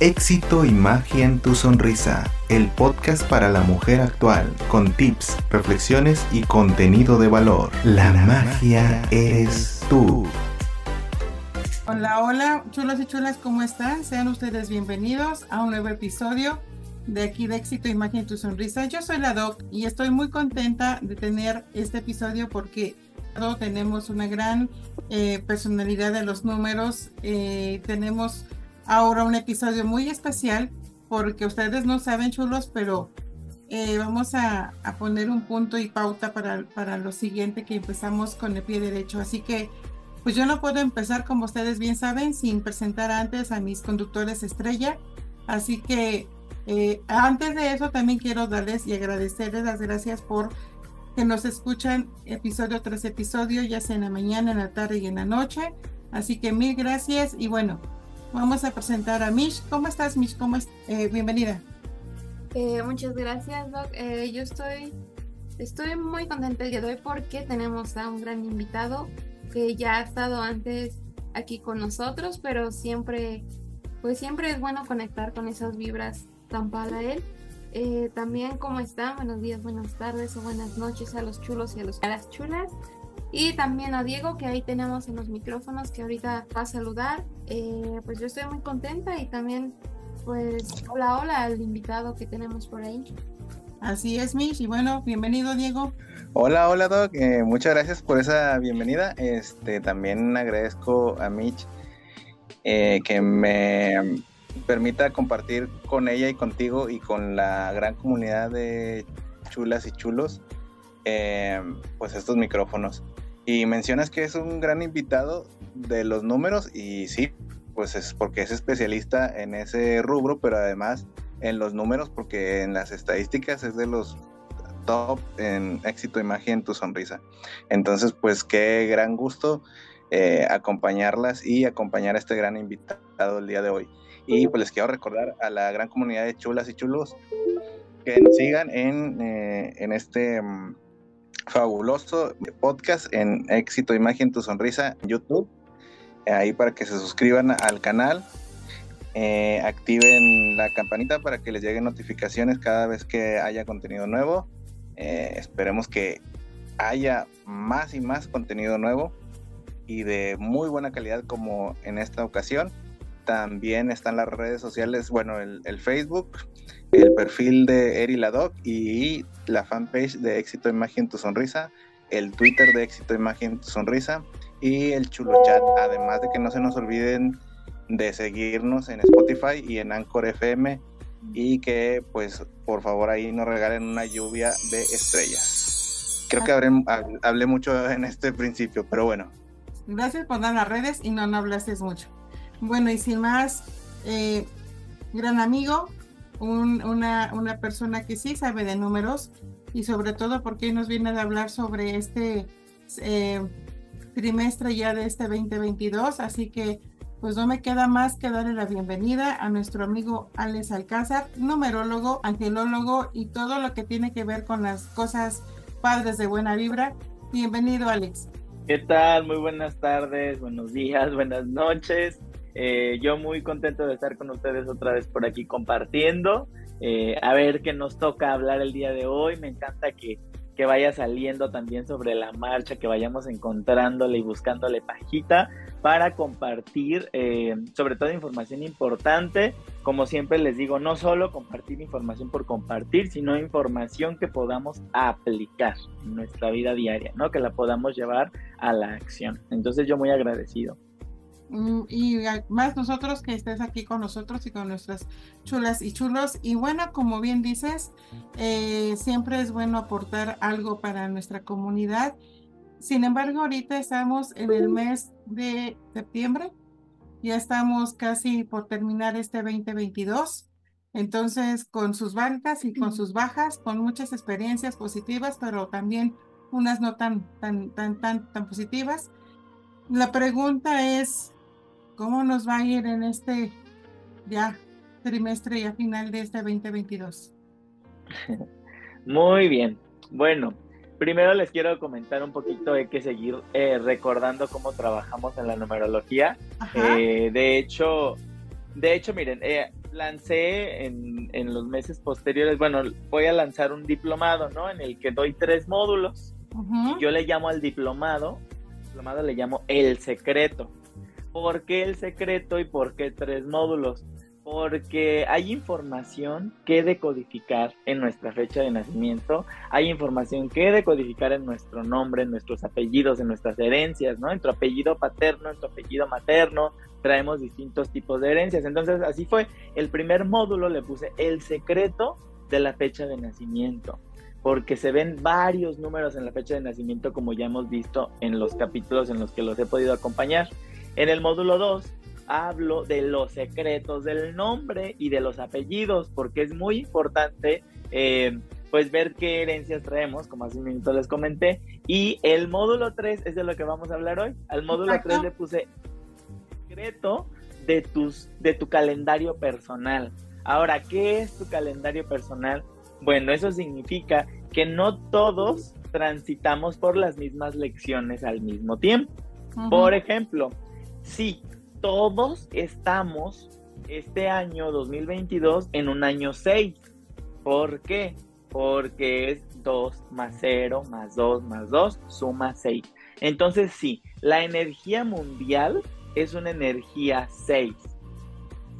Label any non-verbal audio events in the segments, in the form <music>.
Éxito y magia en tu sonrisa, el podcast para la mujer actual, con tips, reflexiones y contenido de valor. La, magia es tú. Hola, hola, chulos y chulas, ¿cómo están? Sean ustedes bienvenidos a un nuevo episodio de aquí de Éxito, Imagen en tu Sonrisa. Yo soy la Doc y estoy muy contenta de tener este episodio porque tenemos una gran eh, personalidad de los números. Eh, tenemos ahora un episodio muy especial porque ustedes no saben, chulos, pero eh, vamos a, poner un punto y pauta para, para lo siguiente que empezamos con el pie derecho. Así que, pues yo no puedo empezar, como ustedes bien saben, sin presentar antes a mis conductores estrella. Así que eh, antes de eso, también quiero darles y agradecerles las gracias por que nos escuchan episodio tras episodio, ya sea en la mañana, en la tarde y en la noche. Así que mil gracias y bueno, Vamos a presentar a Mish. ¿Cómo estás, Mish? ¿Cómo es? Eh, bienvenida. Eh, muchas gracias, Doc. Eh, yo estoy, estoy muy contenta el día de hoy porque tenemos a un gran invitado que ya ha estado antes aquí con nosotros, pero siempre, pues siempre es bueno conectar con esas vibras tan para él. también, ¿cómo están? Buenos días, buenas tardes o buenas noches a los chulos y a, los, a las chulas. Y también a Diego, que ahí tenemos en los micrófonos, que ahorita va a saludar. Eh, pues yo estoy muy contenta y también, pues, hola, hola al invitado que tenemos por ahí. Así es, Mish. Y bueno, bienvenido, Diego. Hola, hola, Doc. Eh, muchas gracias por esa bienvenida. Este, también agradezco a Mitch eh, que me permita compartir con ella y contigo y con la gran comunidad de chulas y chulos, pues estos micrófonos. Y mencionas que es un gran invitado de los números y sí, pues es porque es especialista en ese rubro, pero además en los números porque en las estadísticas es de los top en éxito, imagen, tu sonrisa. Entonces, pues qué gran gusto eh, acompañarlas y acompañar a este gran invitado el día de hoy. Y pues les quiero recordar a la gran comunidad de chulas y chulos que sigan en, eh, en este mm, fabuloso podcast en Éxito Imagen Tu Sonrisa YouTube. Ahí para que se suscriban al canal, eh, activen la campanita para que les lleguen notificaciones cada vez que haya contenido nuevo. Eh, esperemos que haya más y más contenido nuevo y de muy buena calidad como en esta ocasión. También están las redes sociales, bueno, el, Facebook, el perfil de Eri Ladoc y la fanpage de Éxito Imagen Tu Sonrisa, el Twitter de Éxito Imagen Tu Sonrisa y el Chulo Chat. Además de que no se nos olviden de seguirnos en Spotify y en Anchor FM y que pues por favor ahí nos regalen una lluvia de estrellas. Creo que hablé, mucho en este principio, pero bueno. Gracias por dar las redes y no, no hablaste mucho. Bueno, y sin más, eh, gran amigo, una, una persona que sí sabe de números y sobre todo porque nos viene a hablar sobre este eh, trimestre ya de este 2022. Así que pues no me queda más que darle la bienvenida a nuestro amigo Alex Alcázar, numerólogo, angelólogo y todo lo que tiene que ver con las cosas padres de buena vibra. Bienvenido, Alex. ¿Qué tal? Muy buenas tardes, buenos días, buenas noches. Eh, yo muy contento de estar con ustedes otra vez por aquí compartiendo. Eh, a ver qué nos toca hablar el día de hoy. Me encanta que, que vaya saliendo también sobre la marcha, que vayamos encontrándole y buscándole pajita para compartir eh, sobre todo información importante. Como siempre les digo, no solo compartir información por compartir, sino información que podamos aplicar en nuestra vida diaria, ¿no? Que la podamos llevar a la acción. Entonces yo muy agradecido. Mm, y más nosotros que estés aquí con nosotros y con nuestras chulas y chulos. Y bueno, como bien dices, eh, siempre es bueno aportar algo para nuestra comunidad. Sin embargo, ahorita estamos en el mes de septiembre, ya estamos casi por terminar este 2022. Entonces, con sus bancas y con sus bajas, con muchas experiencias positivas, pero también unas no tan, tan, tan, tan, tan positivas. La pregunta es, ¿Cómo nos va a ir en este ya trimestre ya final de este 2022? <laughs> Muy bien. Bueno, primero les quiero comentar un poquito, hay que seguir eh, recordando cómo trabajamos en la numerología. Eh, de hecho, de hecho, miren, eh, lancé en, en, los meses posteriores, bueno, voy a lanzar un diplomado, ¿no? En el que doy tres módulos. Yo le llamo al diplomado, diplomado le llamo el secreto. ¿Por qué el secreto y por qué tres módulos? porque hay información que decodificar en nuestra fecha de nacimiento, hay información que decodificar en nuestro nombre, en nuestros apellidos, en nuestras herencias, ¿no? En tu apellido paterno, en tu apellido materno, traemos distintos tipos de herencias. Entonces, así fue. El primer módulo le puse el secreto de la fecha de nacimiento, porque se ven varios números en la fecha de nacimiento, como ya hemos visto en los capítulos en los que los he podido acompañar. En el módulo 2 hablo de los secretos del nombre y de los apellidos, porque es muy importante eh, pues ver qué herencias traemos, como hace un minuto les comenté. Y el módulo 3 es de lo que vamos a hablar hoy. Al módulo 3 le puse secreto de, tus, de tu calendario personal. Ahora, ¿qué es tu calendario personal? Bueno, eso significa que no todos transitamos por las mismas lecciones al mismo tiempo. Por ejemplo, si todos estamos este año 2022 en un año 6. ¿Por qué? Porque es 2 más 0 más 2 más 2 suma 6. Entonces sí, la energía mundial es una energía 6.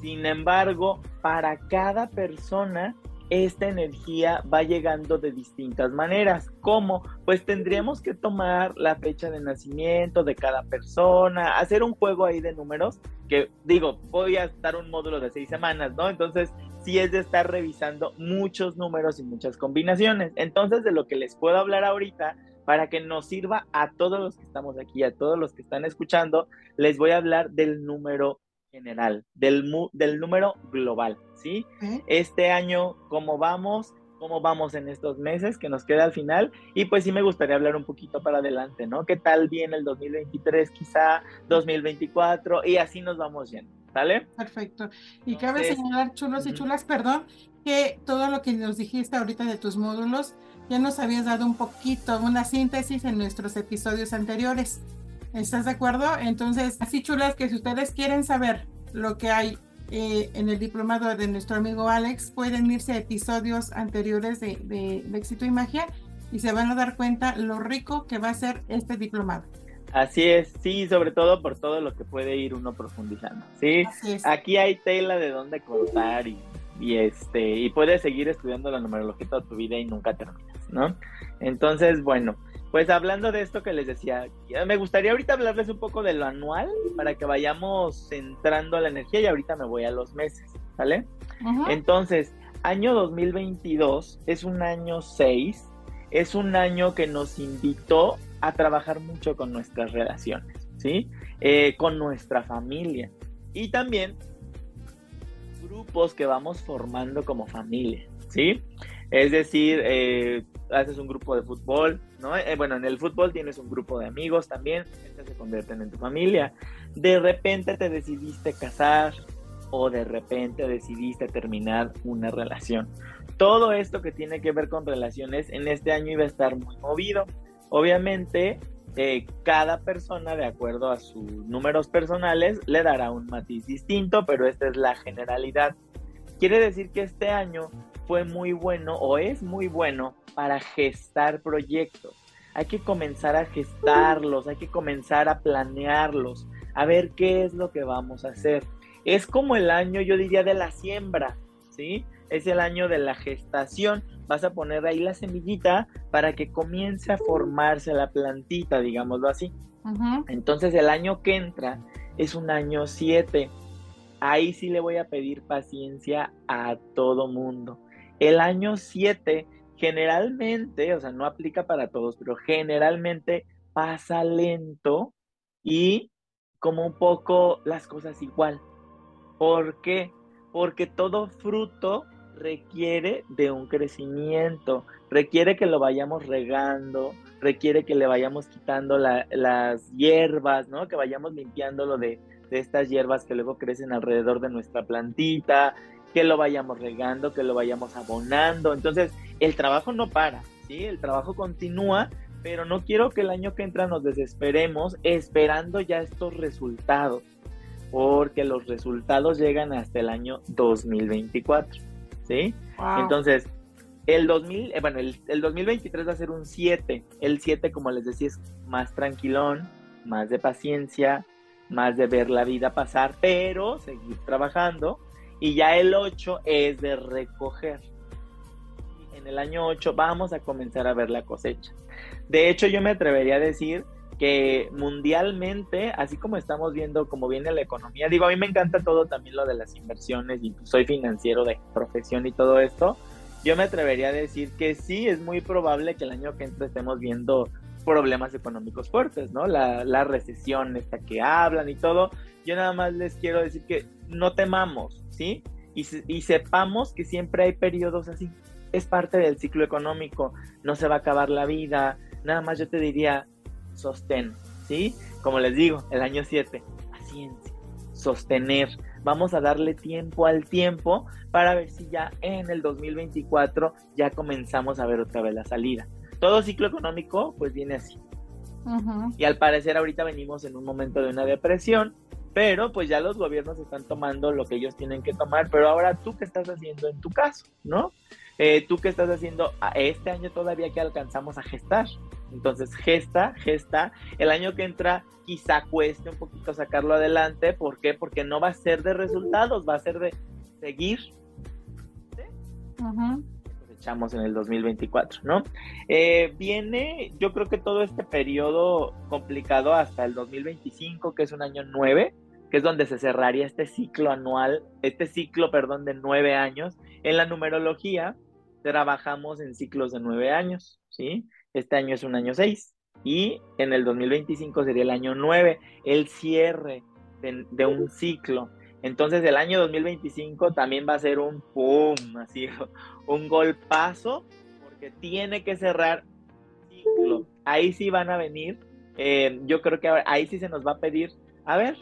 Sin embargo, para cada persona esta energía va llegando de distintas maneras. ¿Cómo? Pues tendríamos que tomar la fecha de nacimiento de cada persona, hacer un juego ahí de números, que digo, voy a estar un módulo de seis semanas, ¿no? Entonces, sí es de estar revisando muchos números y muchas combinaciones. Entonces, de lo que les puedo hablar ahorita, para que nos sirva a todos los que estamos aquí, a todos los que están escuchando, les voy a hablar del número general, del, del número global, ¿sí? Este año, ¿cómo vamos? ¿Cómo vamos en estos meses que nos queda al final? Y pues sí me gustaría hablar un poquito para adelante, ¿no? ¿Qué tal viene el 2023, quizá 2024? Y así nos vamos yendo, ¿sale? Perfecto. Y cabe señalar, chulos y chulas, perdón, que todo lo que nos dijiste ahorita de tus módulos, ya nos habías dado un poquito, una síntesis en nuestros episodios anteriores. ¿Estás de acuerdo? Entonces, así chulas que si ustedes quieren saber lo que hay eh, en el diplomado de nuestro amigo Alex, pueden irse a episodios anteriores de, de, Éxito y Magia y se van a dar cuenta lo rico que va a ser este diplomado. Así es, sí, sobre todo por todo lo que puede ir uno profundizando, ¿sí? Aquí hay tela de dónde cortar y, y, este, y puedes seguir estudiando la numerología toda tu vida y nunca terminas, ¿no? Entonces, bueno, pues hablando de esto que les decía, me gustaría ahorita hablarles un poco de lo anual para que vayamos entrando a la energía y ahorita me voy a los meses, ¿vale? Entonces, año 2022 es un año 6, es un año que nos invitó a trabajar mucho con nuestras relaciones, ¿sí? Eh, con nuestra familia y también grupos que vamos formando como familia, ¿sí? Es decir, eh, haces un grupo de fútbol, ¿no? Eh, bueno, en el fútbol tienes un grupo de amigos también, se convierten en tu familia. De repente te decidiste casar o de repente decidiste terminar una relación. Todo esto que tiene que ver con relaciones en este año iba a estar muy movido. Obviamente, eh, cada persona, de acuerdo a sus números personales, le dará un matiz distinto, pero esta es la generalidad. Quiere decir que este año fue muy bueno o es muy bueno para gestar proyectos. Hay que comenzar a gestarlos, hay que comenzar a planearlos, a ver qué es lo que vamos a hacer. Es como el año, yo diría, de la siembra, ¿sí? Es el año de la gestación. Vas a poner ahí la semillita para que comience a formarse la plantita, digámoslo así. Entonces el año que entra es un año 7. Ahí sí le voy a pedir paciencia a todo mundo. El año 7 generalmente, o sea, no aplica para todos, pero generalmente pasa lento y como un poco las cosas igual. ¿Por qué? Porque todo fruto requiere de un crecimiento, requiere que lo vayamos regando, requiere que le vayamos quitando las hierbas, ¿no? Que vayamos limpiándolo de, de estas hierbas que luego crecen alrededor de nuestra plantita, que lo vayamos regando, que lo vayamos abonando. Entonces, el trabajo no para, ¿sí? El trabajo continúa, pero no quiero que el año que entra nos desesperemos esperando ya estos resultados. porque los resultados llegan hasta el año 2024, ¿sí? Entonces, el 2000, eh, bueno, el, el, 2023 va a ser un 7. El 7, como les decía, es más tranquilón, más de paciencia, más de ver la vida pasar, pero seguir trabajando. Y ya el 8 es de recoger. En el año 8 vamos a comenzar a ver la cosecha. De hecho, yo me atrevería a decir que mundialmente, así como estamos viendo cómo viene la economía, digo, a mí me encanta todo también lo de las inversiones y soy financiero de profesión y todo esto, yo me atrevería a decir que sí, es muy probable que el año que entra estemos viendo problemas económicos fuertes, ¿no? La, la recesión esta que hablan y todo. Yo nada más les quiero decir que no temamos, ¿sí? Y, y sepamos que siempre hay periodos así. Es parte del ciclo económico, no se va a acabar la vida. Nada más yo te diría, sostén, ¿sí? Como les digo, el año 7, paciencia, sostener. Vamos a darle tiempo al tiempo para ver si ya en el 2024 ya comenzamos a ver otra vez la salida. Todo ciclo económico pues viene así. Y al parecer ahorita venimos en un momento de una depresión, pero pues ya los gobiernos están tomando lo que ellos tienen que tomar, pero ahora tú qué estás haciendo en tu caso, ¿no? Eh, tú qué estás haciendo este año todavía que alcanzamos a gestar. Entonces, gesta, gesta. El año que entra quizá cueste un poquito sacarlo adelante. ¿Por qué? Porque no va a ser de resultados, va a ser de seguir. Echamos en el 2024, ¿no? Eh, viene, yo creo que todo este periodo complicado hasta el 2025, que es un año nueve, que es donde se cerraría este ciclo anual, este ciclo, perdón, de nueve años. En la numerología trabajamos en ciclos de nueve años, ¿sí? Este año es un año 6 y en el 2025 sería el año 9, el cierre de, un ciclo. Entonces el año 2025 también va a ser un pum, así, <laughs> un golpazo, porque tiene que cerrar ciclo. Ahí sí van a venir, eh, yo creo que ahí sí se nos va a pedir, a ver,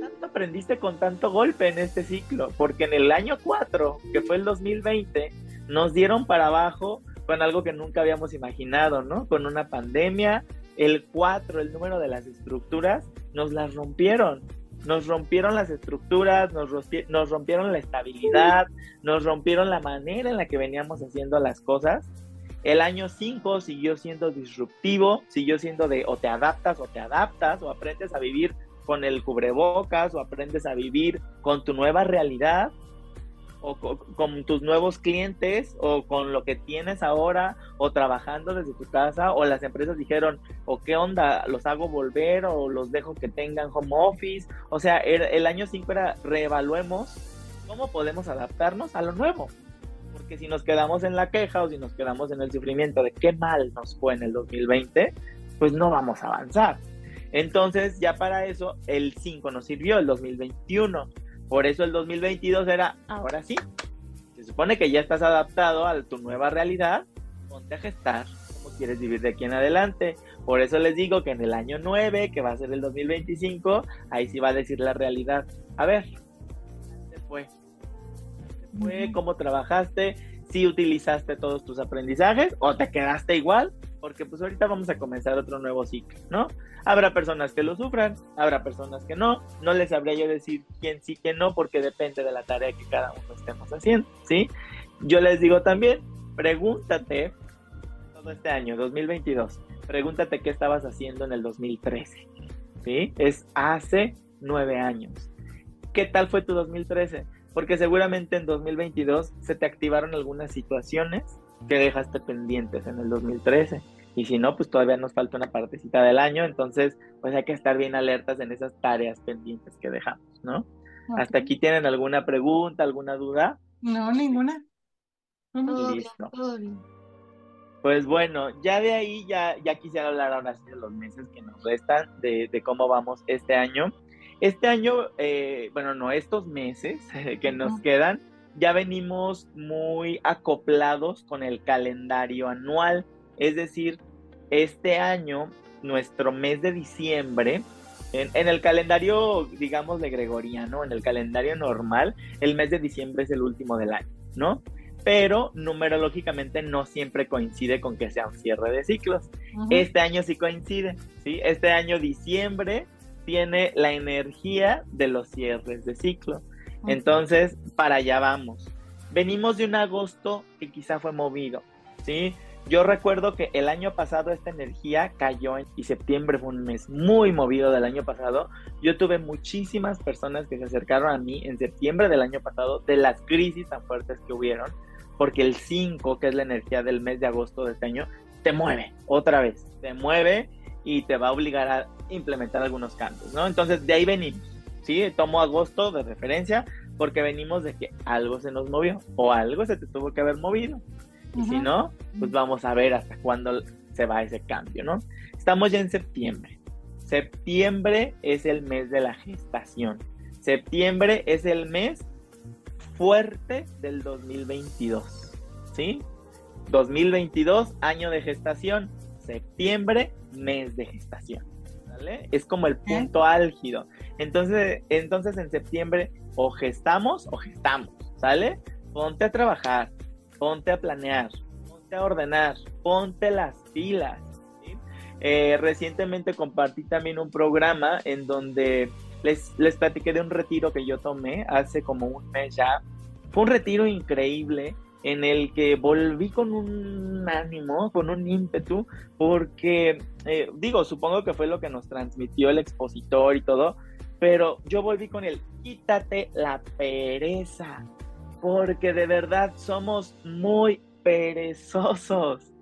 ¿tanto aprendiste con tanto golpe en este ciclo? Porque en el año 4, que fue el 2020, nos dieron para abajo con algo que nunca habíamos imaginado, ¿no? Con una pandemia, el 4, el número de las estructuras, nos las rompieron. Nos rompieron las estructuras, nos, nos rompieron la estabilidad, nos rompieron la manera en la que veníamos haciendo las cosas. El año 5 siguió siendo disruptivo, siguió siendo de o te adaptas o te adaptas o aprendes a vivir con el cubrebocas o aprendes a vivir con tu nueva realidad o con, tus nuevos clientes o con lo que tienes ahora o trabajando desde tu casa o las empresas dijeron o qué onda, los hago volver o los dejo que tengan home office. O sea, el, año 5 era reevaluemos cómo podemos adaptarnos a lo nuevo. Porque si nos quedamos en la queja o si nos quedamos en el sufrimiento de qué mal nos fue en el 2020, pues no vamos a avanzar. Entonces ya para eso el 5 nos sirvió, el 2021 por eso el 2022 era, ahora sí, se supone que ya estás adaptado a tu nueva realidad, ponte a gestar cómo quieres vivir de aquí en adelante. Por eso les digo que en el año 9, que va a ser el 2025, ahí sí va a decir la realidad. A ver, ¿qué fue? ¿Qué fue? ¿Cómo trabajaste? ¿Si utilizaste todos tus aprendizajes o te quedaste igual? Porque pues ahorita vamos a comenzar otro nuevo ciclo, ¿no? Habrá personas que lo sufran, habrá personas que no. No les sabría yo decir quién sí, quién no, porque depende de la tarea que cada uno estemos haciendo, ¿sí? Yo les digo también, pregúntate todo este año, 2022, pregúntate qué estabas haciendo en el 2013, ¿sí? Es hace nueve años. ¿Qué tal fue tu 2013? Porque seguramente en 2022 se te activaron algunas situaciones que dejaste pendientes en el 2013 y si no, pues todavía nos falta una partecita del año, entonces pues hay que estar bien alertas en esas tareas pendientes que dejamos, ¿no? ¿Hasta aquí tienen alguna pregunta, alguna duda? No, ninguna. Listo. Pues bueno, ya de ahí ya, ya quisiera hablar ahora sí de los meses que nos restan, de, de cómo vamos este año. Este año, eh, bueno, no, estos meses <laughs> que nos quedan, ya venimos muy acoplados con el calendario anual. Es decir, este año, nuestro mes de diciembre, en, el calendario, digamos, de gregoriano, en el calendario normal, el mes de diciembre es el último del año, ¿no? Pero numerológicamente no siempre coincide con que sea un cierre de ciclos. Este año sí coincide, ¿sí? Este año diciembre tiene la energía de los cierres de ciclo. Entonces, para allá vamos. Venimos de un agosto que quizá fue movido, ¿sí? Yo recuerdo que el año pasado esta energía cayó y septiembre fue un mes muy movido del año pasado. Yo tuve muchísimas personas que se acercaron a mí en septiembre del año pasado de las crisis tan fuertes que hubieron, porque el 5, que es la energía del mes de agosto de este año, te mueve otra vez, te mueve y te va a obligar a implementar algunos cambios, ¿no? Entonces de ahí venimos, ¿sí? Tomo agosto de referencia porque venimos de que algo se nos movió o algo se te tuvo que haber movido. Y si no, pues vamos a ver hasta cuándo se va ese cambio, ¿no? Estamos ya en septiembre. Septiembre es el mes de la gestación. Septiembre es el mes fuerte del 2022, ¿sí? 2022, año de gestación. Septiembre, mes de gestación. ¿vale? Es como el punto álgido. Entonces, entonces en septiembre o gestamos o gestamos, ¿sale? Ponte a trabajar, ponte a planear, ponte a ordenar, ponte las pilas. Eh, recientemente compartí también un programa en donde les, les platiqué de un retiro que yo tomé hace como un mes ya. Fue un retiro increíble en el que volví con un ánimo, con un ímpetu, porque, eh, digo, supongo que fue lo que nos transmitió el expositor y todo, pero yo volví con el quítate la pereza, porque de verdad somos muy perezosos.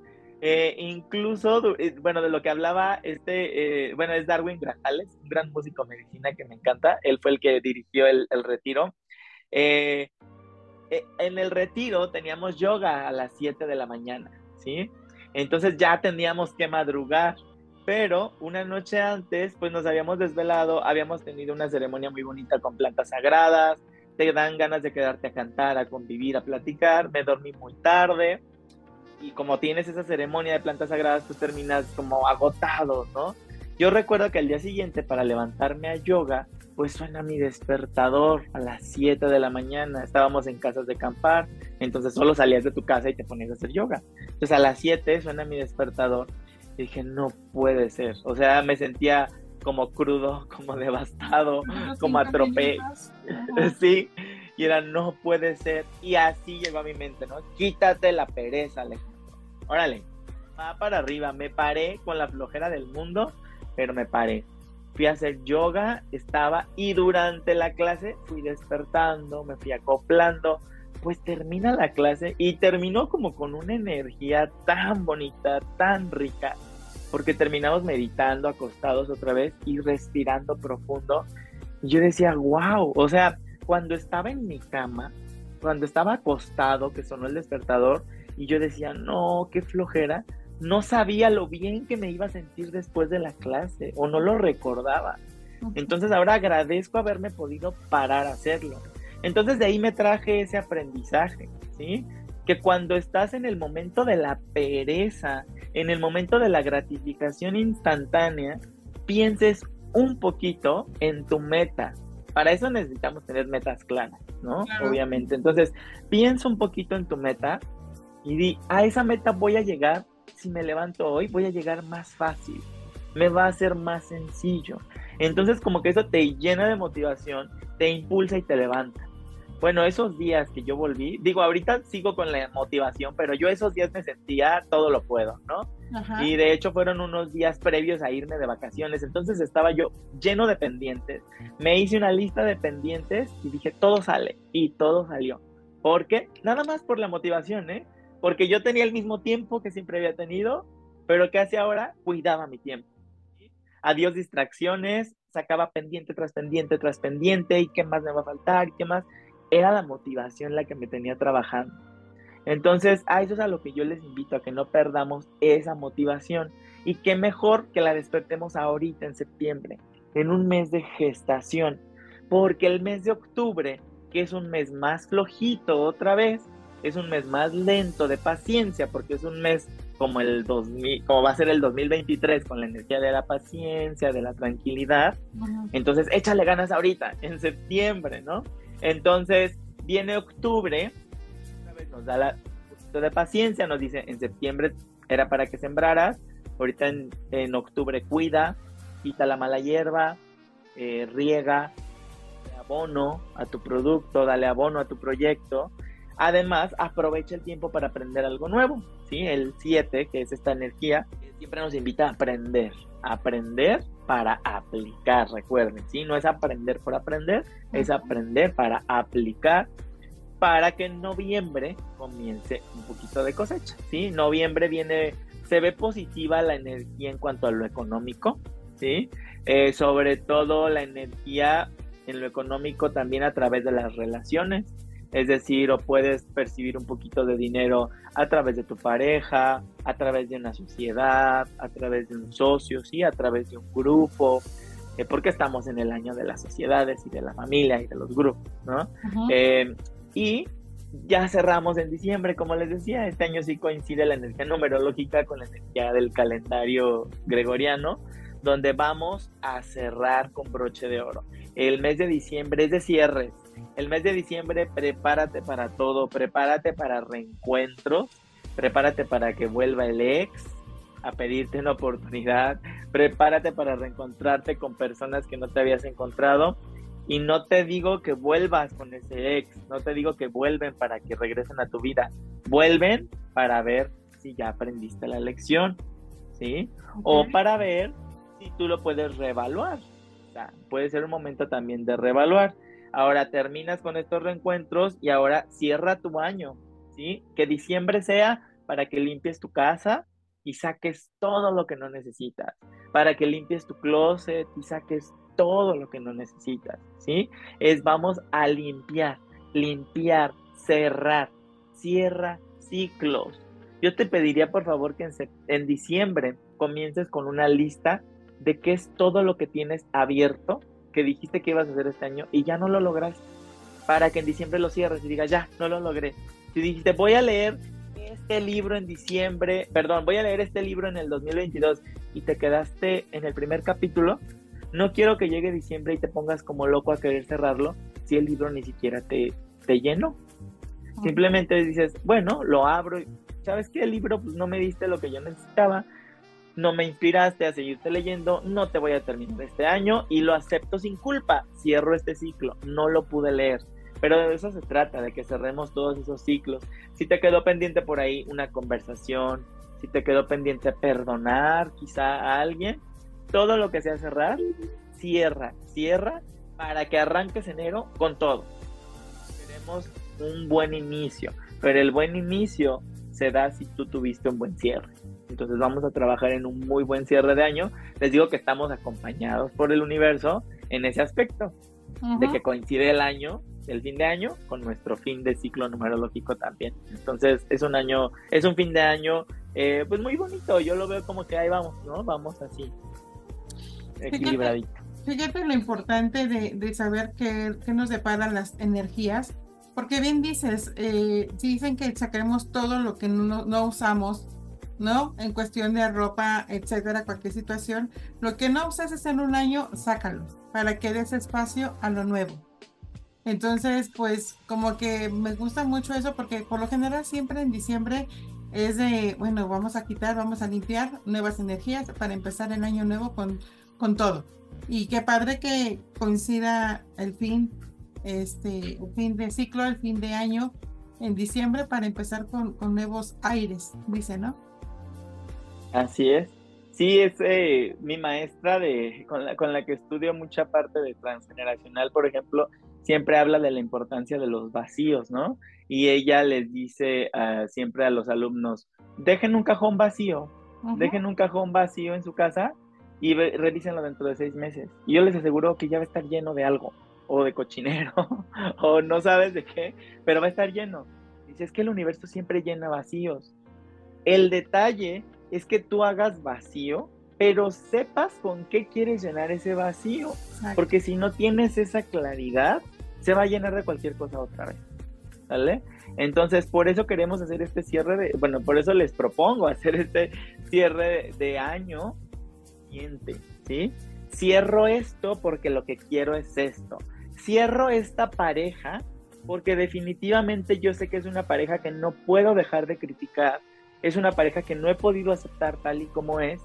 Eh, incluso, eh, bueno, de lo que hablaba este, eh, bueno, es Darwin Grajales, un gran músico medicina que me encanta. Él fue el que dirigió el, retiro. en el retiro teníamos yoga a las 7 de la mañana, ¿sí? Entonces ya teníamos que madrugar, pero una noche antes, pues nos habíamos desvelado, habíamos tenido una ceremonia muy bonita con plantas sagradas, te dan ganas de quedarte a cantar, a convivir, a platicar. Me dormí muy tarde y como tienes esa ceremonia de plantas sagradas, pues terminas como agotado, ¿no? Yo recuerdo que al día siguiente para levantarme a yoga, pues suena mi despertador a las 7 de la mañana. Estábamos en casas de acampar, entonces solo salías de tu casa y te ponías a hacer yoga. Entonces a las 7 suena mi despertador y dije, no puede ser. O sea, me sentía como crudo, <laughs> como devastado, como atropellado. <laughs> sí, y era, no puede ser. Y así llegó a mi mente, ¿no? Quítate la pereza, Alejandro. Órale, va para arriba. Me paré con la flojera del mundo, pero me paré. Fui a hacer yoga, estaba, y durante la clase fui despertando, me fui acoplando. Pues termina la clase y terminó como con una energía tan bonita, tan rica porque terminamos meditando acostados otra vez y respirando profundo. Y yo decía, wow, o sea, cuando estaba en mi cama, cuando estaba acostado, que sonó el despertador, y yo decía, no, qué flojera, no sabía lo bien que me iba a sentir después de la clase, o no lo recordaba. Entonces ahora agradezco haberme podido parar a hacerlo. Entonces de ahí me traje ese aprendizaje, ¿sí? Que cuando estás en el momento de la pereza, en el momento de la gratificación instantánea, pienses un poquito en tu meta. Para eso necesitamos tener metas claras, ¿no? Obviamente. Entonces, piensa un poquito en tu meta y di, a esa meta voy a llegar, si me levanto hoy, voy a llegar más fácil, me va a ser más sencillo. Entonces, como que eso te llena de motivación, te impulsa y te levanta. Bueno, esos días que yo volví, digo, ahorita sigo con la motivación, pero yo esos días me sentía todo lo puedo, ¿no? Y de hecho fueron unos días previos a irme de vacaciones, entonces estaba yo lleno de pendientes. Me hice una lista de pendientes y dije, todo sale, y todo salió. ¿Por qué? Nada más por la motivación, ¿eh? Porque yo tenía el mismo tiempo que siempre había tenido, pero ¿qué hacía ahora? Cuidaba mi tiempo. Adiós distracciones, sacaba pendiente tras pendiente tras pendiente, y qué más me va a faltar, y qué más era la motivación la que me tenía trabajando. Entonces, a eso es a lo que yo les invito, a que no perdamos esa motivación. Y qué mejor que la despertemos ahorita en septiembre, en un mes de gestación. Porque el mes de octubre, que es un mes más flojito otra vez, es un mes más lento de paciencia, porque es un mes como el 2000, como va a ser el 2023 con la energía de la paciencia, de la tranquilidad. Entonces, échale ganas ahorita, en septiembre, ¿no? Entonces, viene octubre, nos da la de paciencia, nos dice en septiembre era para que sembraras, ahorita en, octubre cuida, quita la mala hierba, eh, riega, dale abono a tu producto, dale abono a tu proyecto. Además, aprovecha el tiempo para aprender algo nuevo. ¿sí? El 7, que es esta energía, siempre nos invita a aprender. Aprender para aplicar, recuerden, ¿sí? No es aprender por aprender, es aprender para aplicar para que en noviembre comience un poquito de cosecha, ¿sí? Noviembre viene, se ve positiva la energía en cuanto a lo económico, ¿sí? Eh, sobre todo la energía en lo económico también a través de las relaciones, es decir, o puedes percibir un poquito de dinero a través de tu pareja, a través de una sociedad, a través de un socio, sí, a través de un grupo, eh, porque estamos en el año de las sociedades y de la familia y de los grupos, ¿no? Eh, y ya cerramos en diciembre, como les decía, este año sí coincide la energía numerológica con la energía del calendario gregoriano, donde vamos a cerrar con broche de oro. El mes de diciembre es de cierres, el mes de diciembre prepárate para todo, prepárate para reencuentros, prepárate para que vuelva el ex a pedirte una oportunidad, prepárate para reencontrarte con personas que no te habías encontrado y no te digo que vuelvas con ese ex, no te digo que vuelven para que regresen a tu vida, vuelven para ver si ya aprendiste la lección, ¿sí? O para ver si tú lo puedes reevaluar. O sea, puede ser un momento también de reevaluar. Ahora terminas con estos reencuentros y ahora cierra tu año, ¿sí? Que diciembre sea para que limpies tu casa y saques todo lo que no necesitas, para que limpies tu closet y saques todo lo que no necesitas, ¿sí? Es vamos a limpiar, limpiar, cerrar, cierra ciclos. Yo te pediría por favor que en, en diciembre comiences con una lista de qué es todo lo que tienes abierto que dijiste que ibas a hacer este año y ya no lo lograste, para que en diciembre lo cierres y digas, ya, no lo logré. Si dijiste, voy a leer este libro en diciembre, perdón, voy a leer este libro en el 2022 y te quedaste en el primer capítulo, no quiero que llegue diciembre y te pongas como loco a querer cerrarlo si el libro ni siquiera te, te llenó. Simplemente dices, bueno, lo abro y, ¿sabes qué? El libro pues no me diste lo que yo necesitaba, no me inspiraste a seguirte leyendo, no te voy a terminar este año y lo acepto sin culpa, cierro este ciclo, no lo pude leer. Pero de eso se trata, de que cerremos todos esos ciclos. Si te quedó pendiente por ahí una conversación, si te quedó pendiente perdonar quizá a alguien, todo lo que sea cerrar, cierra, cierra para que arranques enero con todo. Queremos un buen inicio, pero el buen inicio se da si tú tuviste un buen cierre. Entonces vamos a trabajar en un muy buen cierre de año. Les digo que estamos acompañados por el universo en ese aspecto, de que coincide el año, el fin de año, con nuestro fin de ciclo numerológico también. Entonces es un año, es un fin de año, eh, pues muy bonito. Yo lo veo como que ahí vamos, ¿no? Vamos así, equilibradito. Fíjate, lo importante de, saber qué, qué, nos deparan las energías, porque bien dices, eh, si dicen que saquemos todo lo que no, no usamos, ¿no? En cuestión de ropa, etcétera, cualquier situación. Lo que no uses en un año, sácalo para que des espacio a lo nuevo. Entonces, pues como que me gusta mucho eso porque por lo general siempre en diciembre es de, bueno, vamos a quitar, vamos a limpiar nuevas energías para empezar el año nuevo con, con todo. Y qué padre que coincida el fin, este, el fin de ciclo, el fin de año en diciembre para empezar con, con nuevos aires, dice, ¿no? Así es. Sí, es eh, mi maestra de, con, la, con la que estudio mucha parte de transgeneracional, por ejemplo, siempre habla de la importancia de los vacíos, ¿no? Y ella les dice uh, siempre a los alumnos, dejen un cajón vacío, dejen un cajón vacío en su casa y revísenlo dentro de seis meses. Y yo les aseguro que ya va a estar lleno de algo, o de cochinero, <laughs> o no sabes de qué, pero va a estar lleno. Dice, es que el universo siempre llena vacíos. El detalle es que tú hagas vacío, pero sepas con qué quieres llenar ese vacío. Porque si no tienes esa claridad, se va a llenar de cualquier cosa otra vez. ¿Vale? Entonces, por eso queremos hacer este cierre de, bueno, por eso les propongo <laughs> hacer este cierre de, año siguiente, ¿sí? Cierro esto porque lo que quiero es esto. Cierro esta pareja porque definitivamente yo sé que es una pareja que no puedo dejar de criticar, es una pareja que no he podido aceptar tal y como es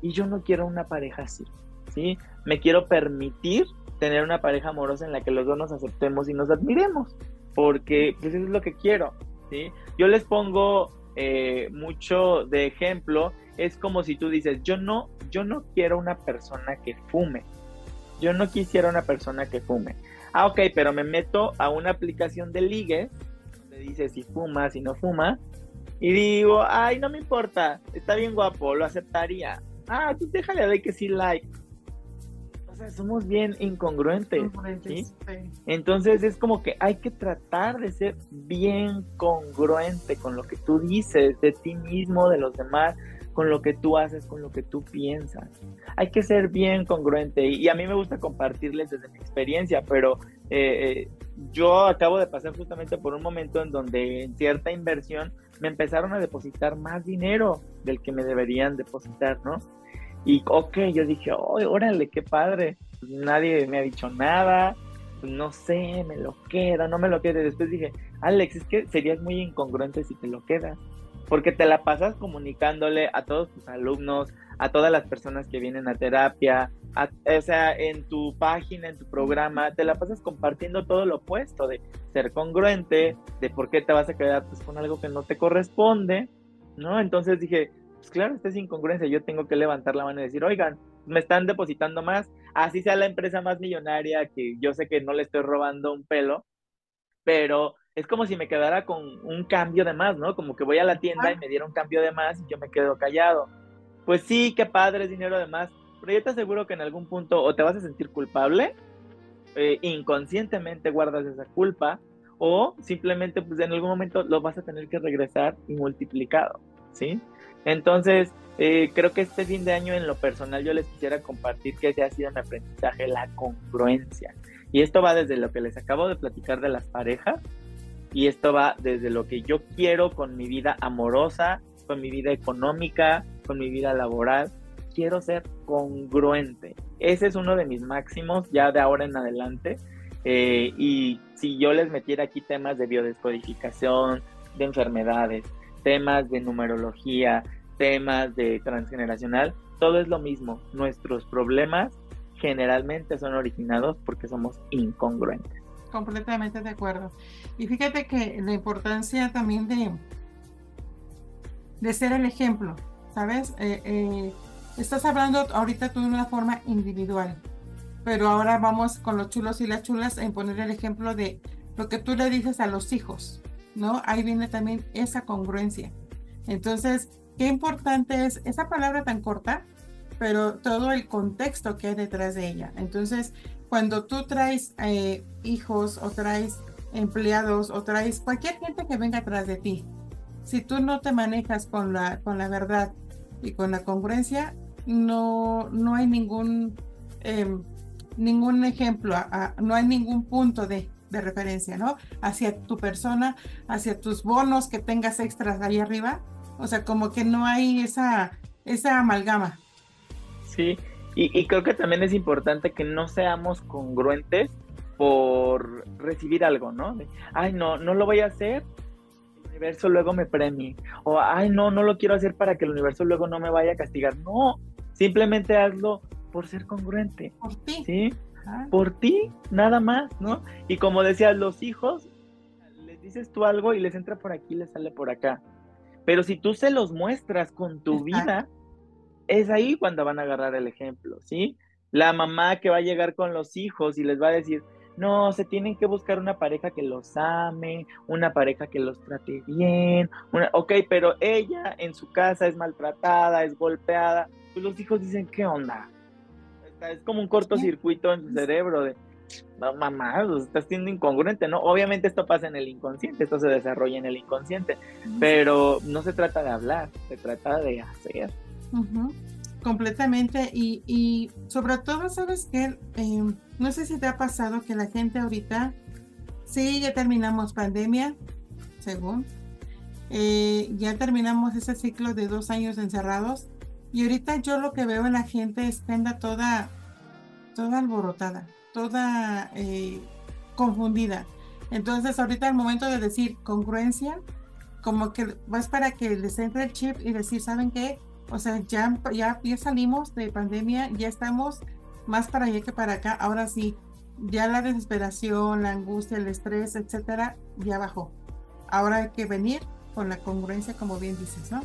y yo no quiero una pareja así, ¿sí? Me quiero permitir tener una pareja amorosa en la que los dos nos aceptemos y nos admiremos, porque pues eso es lo que quiero, ¿sí? Yo les pongo eh, mucho de ejemplo, es como si tú dices, yo no, yo no quiero una persona que fume, yo no quisiera una persona que fume. Ah, ok, pero me meto a una aplicación de ligue, donde dice si fuma, si no fuma, y digo, ay, no me importa, está bien guapo, lo aceptaría. Ah, tú déjale de que sí like. O sea, somos bien incongruentes. Entonces es como que hay que tratar de ser bien congruente con lo que tú dices de ti mismo, de los demás, con lo que tú haces, con lo que tú piensas. Hay que ser bien congruente y, a mí me gusta compartirles desde mi experiencia, pero eh, eh, yo acabo de pasar justamente por un momento en donde en cierta inversión me empezaron a depositar más dinero del que me deberían depositar, ¿no? Y ok, yo dije, oh, órale, qué padre. nadie me ha dicho nada, no sé, me lo queda, no me lo queda. Después dije, Alex, es que serías muy incongruente si te lo quedas porque te la pasas comunicándole a todos tus alumnos, a todas las personas que vienen a terapia, o sea, en tu página, en tu programa, te la pasas compartiendo todo lo opuesto, de ser congruente, de por qué te vas a quedar pues, con algo que no te corresponde, ¿no? Entonces dije, pues claro, esta es incongruencia, yo tengo que levantar la mano y decir, oigan, me están depositando más, así sea la empresa más millonaria, que yo sé que no le estoy robando un pelo, pero es como si me quedara con un cambio de más, ¿no? Como que voy a la tienda y me dieron un cambio de más y yo me quedo callado. Pues sí, qué padre, es dinero de más, pero yo te aseguro que en algún punto o te vas a sentir culpable, eh, inconscientemente guardas esa culpa, o simplemente pues en algún momento lo vas a tener que regresar y multiplicado, ¿sí? Entonces, eh, creo que este fin de año en lo personal yo les quisiera compartir que ese ha sido mi aprendizaje, la congruencia. Y esto va desde lo que les acabo de platicar de las parejas, y esto va desde lo que yo quiero con mi vida amorosa, con mi vida económica, con mi vida laboral. Quiero ser congruente. Ese es uno de mis máximos ya de ahora en adelante. Eh, y si yo les metiera aquí temas de biodescodificación, de enfermedades, temas de numerología, temas de transgeneracional, todo es lo mismo. Nuestros problemas generalmente son originados porque somos incongruentes completamente de acuerdo. Y fíjate que la importancia también de, de ser el ejemplo, ¿sabes? Eh, eh, estás hablando ahorita tú de una forma individual, pero ahora vamos con los chulos y las chulas en poner el ejemplo de lo que tú le dices a los hijos, ¿no? Ahí viene también esa congruencia. Entonces, qué importante es esa palabra tan corta, pero todo el contexto que hay detrás de ella. Entonces, cuando tú traes eh, hijos o traes empleados o traes cualquier gente que venga atrás de ti, si tú no te manejas con la, con la verdad y con la congruencia, no, no hay ningún, em, ningún ejemplo, no hay ningún punto de, de, referencia, ¿no? Hacia tu persona, hacia tus bonos que tengas extras ahí arriba. O sea, como que no hay esa, esa amalgama. Sí, y, creo que también es importante que no seamos congruentes por recibir algo, ¿no? ay, no, no lo voy a hacer, universo luego me premie. O, ay, no, no lo quiero hacer para que el universo luego no me vaya a castigar. No, simplemente hazlo por ser congruente. Por ti. ¿Sí? Por ti, nada más, ¿no? Y como decías, los hijos, les dices tú algo y les entra por aquí, les sale por acá. Pero si tú se los muestras con tu vida, es ahí cuando van a agarrar el ejemplo, ¿sí? La mamá que va a llegar con los hijos y les va a decir, no, se tienen que buscar una pareja que los ame, una pareja que los trate bien, una, ok, pero ella en su casa es maltratada, es golpeada, pues los hijos dicen, ¿qué onda? Es como un cortocircuito en su cerebro de, no, mamá, estás siendo incongruente, ¿no? Obviamente esto pasa en el inconsciente, esto se desarrolla en el inconsciente, pero no se trata de hablar, se trata de hacer. Completamente. Y, sobre todo, ¿sabes que em, no sé si te ha pasado que la gente ahorita, sí, ya terminamos pandemia, según. Eh, ya terminamos ese ciclo de dos años encerrados. Y ahorita yo lo que veo en la gente es anda toda, toda alborotada, toda eh, confundida. Entonces, ahorita el momento de decir congruencia, como que vas para que les entre el chip y decir, ¿saben qué? O sea, ya, ya, ya salimos de pandemia, ya estamos más para allá que para acá. Ahora sí, ya la desesperación, la angustia, el estrés, etcétera, ya bajó. Ahora hay que venir con la congruencia, como bien dices, ¿no?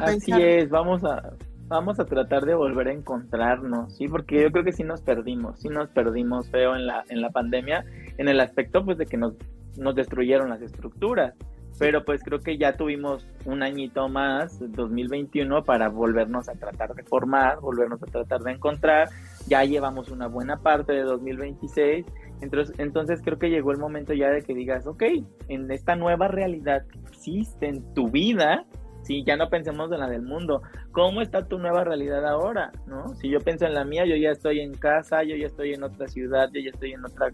Así es, vamos a, vamos a tratar de volver a encontrarnos, ¿sí? Porque yo creo que sí nos perdimos, sí nos perdimos feo en la, en la pandemia, en el aspecto pues de que nos, nos destruyeron las estructuras. Pero pues creo que ya tuvimos un añito más, 2021, para volvernos a tratar de formar, volvernos a tratar de encontrar. Ya llevamos una buena parte de 2026 entonces, entonces creo que llegó el momento ya de que digas, ok, en esta nueva realidad que existe en tu vida, sí, ya no pensemos en la del mundo, ¿cómo está tu nueva realidad ahora? ¿No? Si yo pienso en la mía, yo ya estoy en casa, yo ya estoy en otra ciudad, yo ya estoy en otra,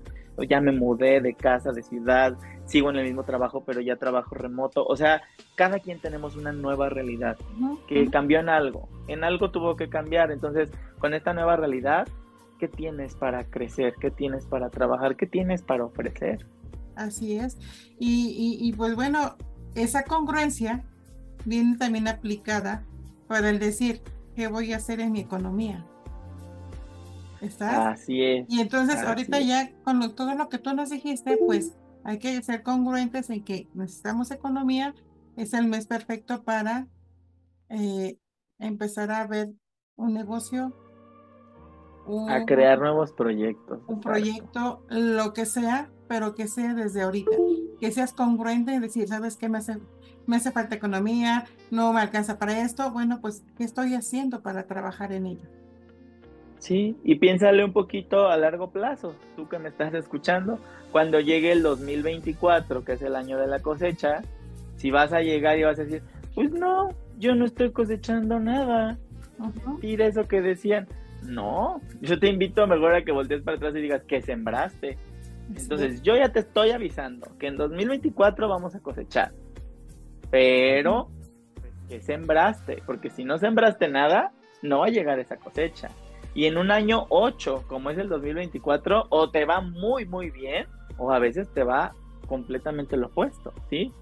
ya me mudé de casa, de ciudad, sigo en el mismo trabajo, pero ya trabajo remoto. O sea, cada quien tenemos una nueva realidad que cambió en algo, en algo tuvo que cambiar. Entonces, con esta nueva realidad, ¿Qué tienes para crecer? ¿Qué tienes para trabajar? ¿Qué tienes para ofrecer? Así es. Y, pues bueno, esa congruencia viene también aplicada para el decir, ¿qué voy a hacer en mi economía? ¿Estás? Así es. Y entonces ahorita ya con todo lo que tú nos dijiste, pues hay que ser congruentes en que necesitamos economía. Es el mes perfecto para eh, empezar a ver un negocio a crear nuevos proyectos. Un proyecto, lo que sea, pero que sea desde ahorita. Que seas congruente y decir, ¿sabes qué? Me hace, me hace falta economía, no me alcanza para esto. Bueno, pues, ¿qué estoy haciendo para trabajar en ello? Sí, y piénsale un poquito a largo plazo, tú que me estás escuchando, cuando llegue el 2024, que es el año de la cosecha, si vas a llegar y vas a decir, pues no, yo no estoy cosechando nada. Tira eso que decían, no, yo te invito a mejor a que voltees para atrás y digas que sembraste. Entonces, yo ya te estoy avisando que en 2024 vamos a cosechar. Pero, que sembraste? Porque si no sembraste nada, no va a llegar esa cosecha. Y en un año 8, como es el 2024, o te va muy, muy bien, o a veces te va completamente lo opuesto, ¿sí?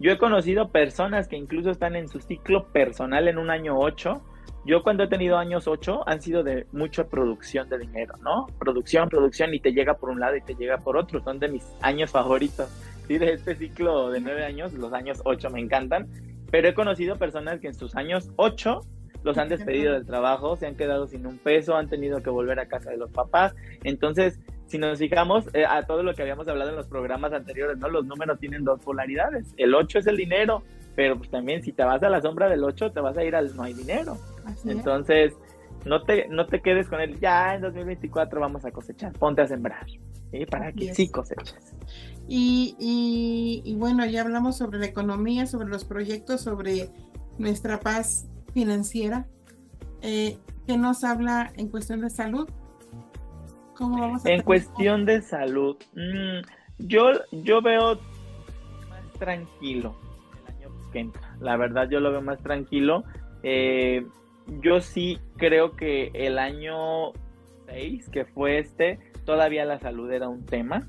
Yo he conocido personas que incluso están en su ciclo personal en un año 8 yo cuando he tenido años 8 han sido de mucha producción de dinero, ¿no? Producción, producción y te llega por un lado y te llega por otro. Son de mis años favoritos. Sí, de este ciclo de nueve años, los años 8 me encantan. Pero he conocido personas que en sus años 8 los han despedido del trabajo, se han quedado sin un peso, han tenido que volver a casa de los papás. Entonces, si nos fijamos eh, a todo lo que habíamos hablado en los programas anteriores, ¿no? Los números tienen dos polaridades. El 8 es el dinero, pero pues también si te vas a la sombra del 8, te vas a ir al no hay dinero. Entonces, no te, no te quedes con el ya en 2024 vamos a cosechar, ponte a sembrar, para que sí coseches. Y, y, bueno, ya hablamos sobre la economía, sobre los proyectos, sobre nuestra paz financiera. Eh, ¿Qué nos habla en cuestión de salud? ¿Cómo vamos a en cuestión de salud, mm, yo, yo veo más tranquilo La verdad, yo lo veo más tranquilo. Eh, yo sí creo que el año 6, que fue este, todavía la salud era un tema.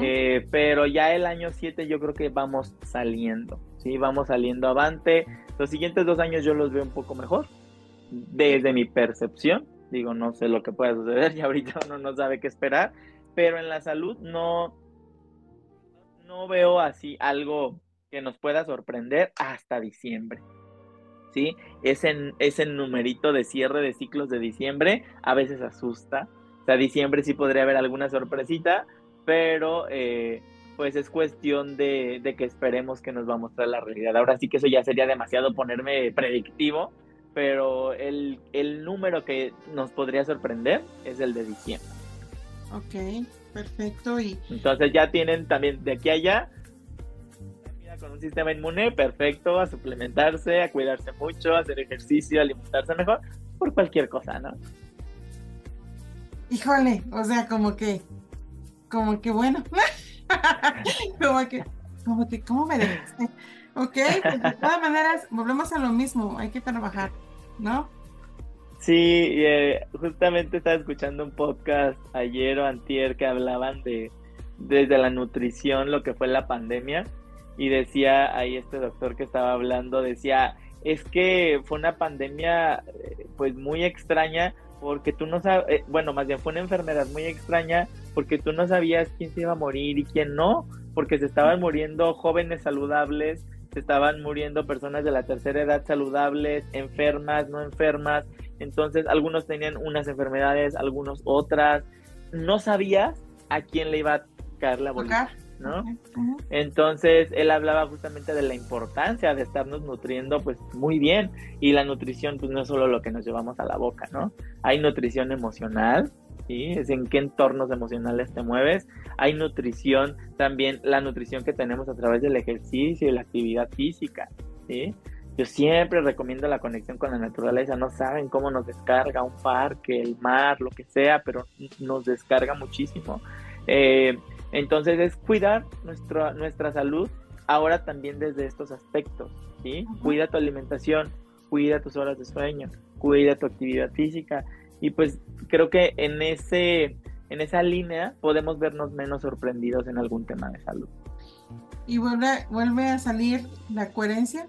Eh, pero ya el año 7 yo creo que vamos saliendo, ¿sí? Vamos saliendo avante. Los siguientes dos años yo los veo un poco mejor, desde mi percepción. Digo, no sé lo que pueda suceder, <laughs> y ahorita uno no sabe qué esperar, pero en la salud no, no veo así algo que nos pueda sorprender hasta diciembre. ¿sí? Ese, ese numerito de cierre de ciclos de diciembre a veces asusta. O sea, diciembre sí podría haber alguna sorpresita, pero eh, pues es cuestión de, que esperemos que nos va a mostrar la realidad. Ahora sí que eso ya sería demasiado ponerme predictivo, pero el, el número que nos podría sorprender es el de diciembre. Ok, perfecto. Y... Entonces ya tienen también de aquí a allá con un sistema inmune perfecto, a suplementarse, a cuidarse mucho, a hacer ejercicio, a alimentarse mejor, por cualquier cosa, ¿no? Híjole, o sea, como que, como que bueno, <laughs> como que, como que, ¿cómo me dejaste? Ok, pues de todas maneras, volvemos a lo mismo, hay que trabajar, ¿no? Sí, eh, justamente estaba escuchando un podcast ayer o antier que hablaban de desde la nutrición, lo que fue la pandemia, y decía ahí este doctor que estaba hablando, decía, es que fue una pandemia eh, pues muy extraña porque tú no sabes, eh, bueno, más bien fue una enfermedad muy extraña, porque tú no sabías quién se iba a morir y quién no, porque se estaban muriendo jóvenes saludables, se estaban muriendo personas de la tercera edad saludables, enfermas, no enfermas, entonces algunos tenían unas enfermedades, algunos otras, no sabías a quién le iba a caer la bolita. ¿No? Entonces él hablaba justamente de la importancia de estarnos nutriendo pues muy bien y la nutrición pues no es solo lo que nos llevamos a la boca, ¿no? Hay nutrición emocional, ¿sí? Es en qué entornos emocionales te mueves. Hay nutrición también, la nutrición que tenemos a través del ejercicio y la actividad física, ¿sí? Yo siempre recomiendo la conexión con la naturaleza. No saben cómo nos descarga un parque, el mar, lo que sea, pero nos descarga muchísimo. Eh, entonces es cuidar nuestra, nuestra salud ahora también desde estos aspectos, ¿sí? Cuida tu alimentación, cuida tus horas de sueño, cuida tu actividad física y pues creo que en ese en esa línea podemos vernos menos sorprendidos en algún tema de salud. Y vuelve, vuelve a salir la coherencia.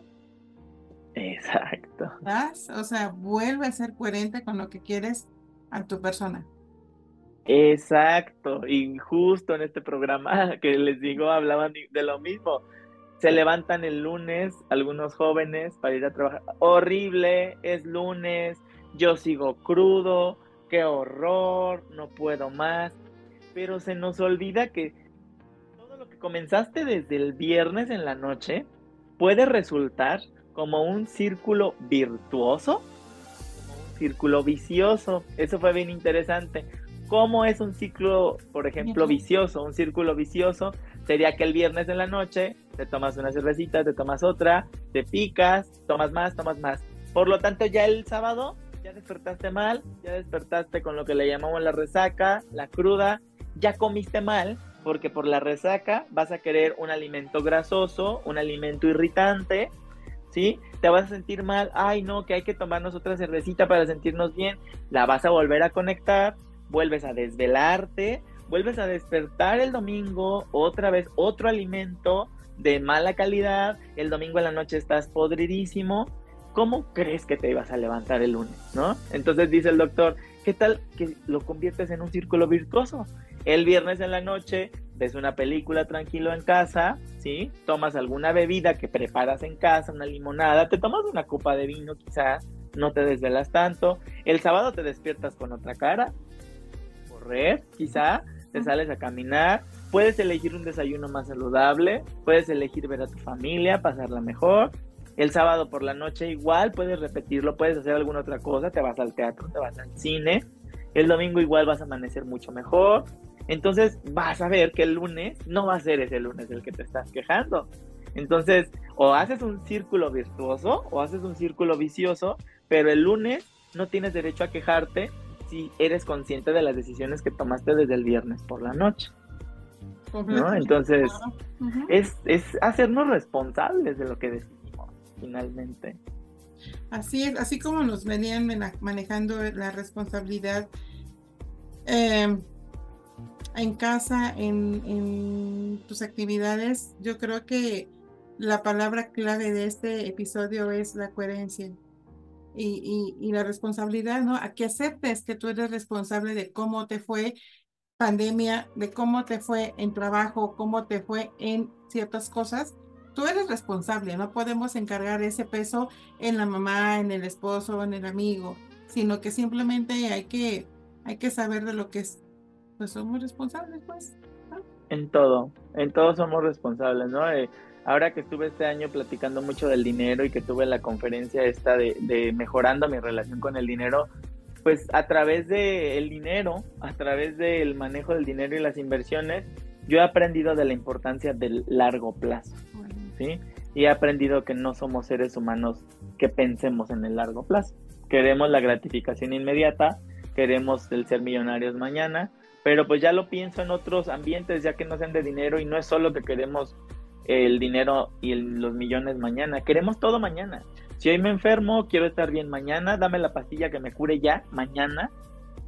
Exacto. O sea, vuelve a ser coherente con lo que quieres a tu persona. Exacto, y justo en este programa <laughs> que les digo hablaban de lo mismo. Se levantan el lunes algunos jóvenes para ir a trabajar. Horrible, es lunes, yo sigo crudo, qué horror, no puedo más. Pero se nos olvida que todo lo que comenzaste desde el viernes en la noche puede resultar como un círculo virtuoso, un círculo vicioso. Eso fue bien interesante ¿Cómo es un ciclo, por ejemplo, vicioso? Un círculo vicioso sería que el viernes en la noche te tomas una cervecita, te tomas otra, te picas, tomas más, tomas más. Por lo tanto, ya el sábado ya despertaste mal, ya despertaste con lo que le llamamos la resaca, la cruda, ya comiste mal, porque por la resaca vas a querer un alimento grasoso, un alimento irritante, ¿sí? Te vas a sentir mal, ay no, que hay que tomarnos otra cervecita para sentirnos bien, la vas a volver a conectar, vuelves a desvelarte, vuelves a despertar el domingo, otra vez otro alimento de mala calidad, el domingo en la noche estás podridísimo, ¿cómo crees que te ibas a levantar el lunes, no? Entonces dice el doctor, ¿qué tal que lo conviertes en un círculo virtuoso? El viernes en la noche ves una película tranquilo en casa, ¿sí? Tomas alguna bebida que preparas en casa, una limonada, te tomas una copa de vino quizás, no te desvelas tanto. El sábado te despiertas con otra cara, correr, quizá, te sales a caminar, puedes elegir un desayuno más saludable, puedes elegir ver a tu familia, pasarla mejor. El sábado por la noche igual puedes repetirlo, puedes hacer alguna otra cosa, te vas al teatro, te vas al cine. El domingo igual vas a amanecer mucho mejor. Entonces vas a ver que el lunes no va a ser ese lunes el que te estás quejando. Entonces, o haces un círculo virtuoso o haces un círculo vicioso, pero el lunes no tienes derecho a quejarte si eres consciente de las decisiones que tomaste desde el viernes por la noche. ¿no? Entonces, es, es hacernos responsables de lo que decidimos finalmente. Así es, así como nos venían manejando la responsabilidad em, en casa, en, en, tus actividades, yo creo que la palabra clave de este episodio es la coherencia y, la responsabilidad, ¿no? A que aceptes que tú eres responsable de cómo te fue pandemia, de cómo te fue en trabajo, cómo te fue en ciertas cosas. Tú eres responsable, no podemos encargar ese peso en la mamá, en el esposo, en el amigo, sino que simplemente hay que, hay que saber de lo que es. Pues somos responsables, pues. En todo, en todo somos responsables, ¿no? Eh, ahora que estuve este año platicando mucho del dinero y que tuve la conferencia esta de, mejorando mi relación con el dinero, pues a través del dinero, a través del manejo del dinero y las inversiones, yo he aprendido de la importancia del largo plazo, ¿sí? Y he aprendido que no somos seres humanos que pensemos en el largo plazo. Queremos la gratificación inmediata, queremos el ser millonarios mañana, pero pues ya lo pienso en otros ambientes, ya que no sean de dinero y no es solo que queremos el dinero y los millones mañana. Queremos todo mañana. Si hoy me enfermo, quiero estar bien mañana, dame la pastilla que me cure ya mañana.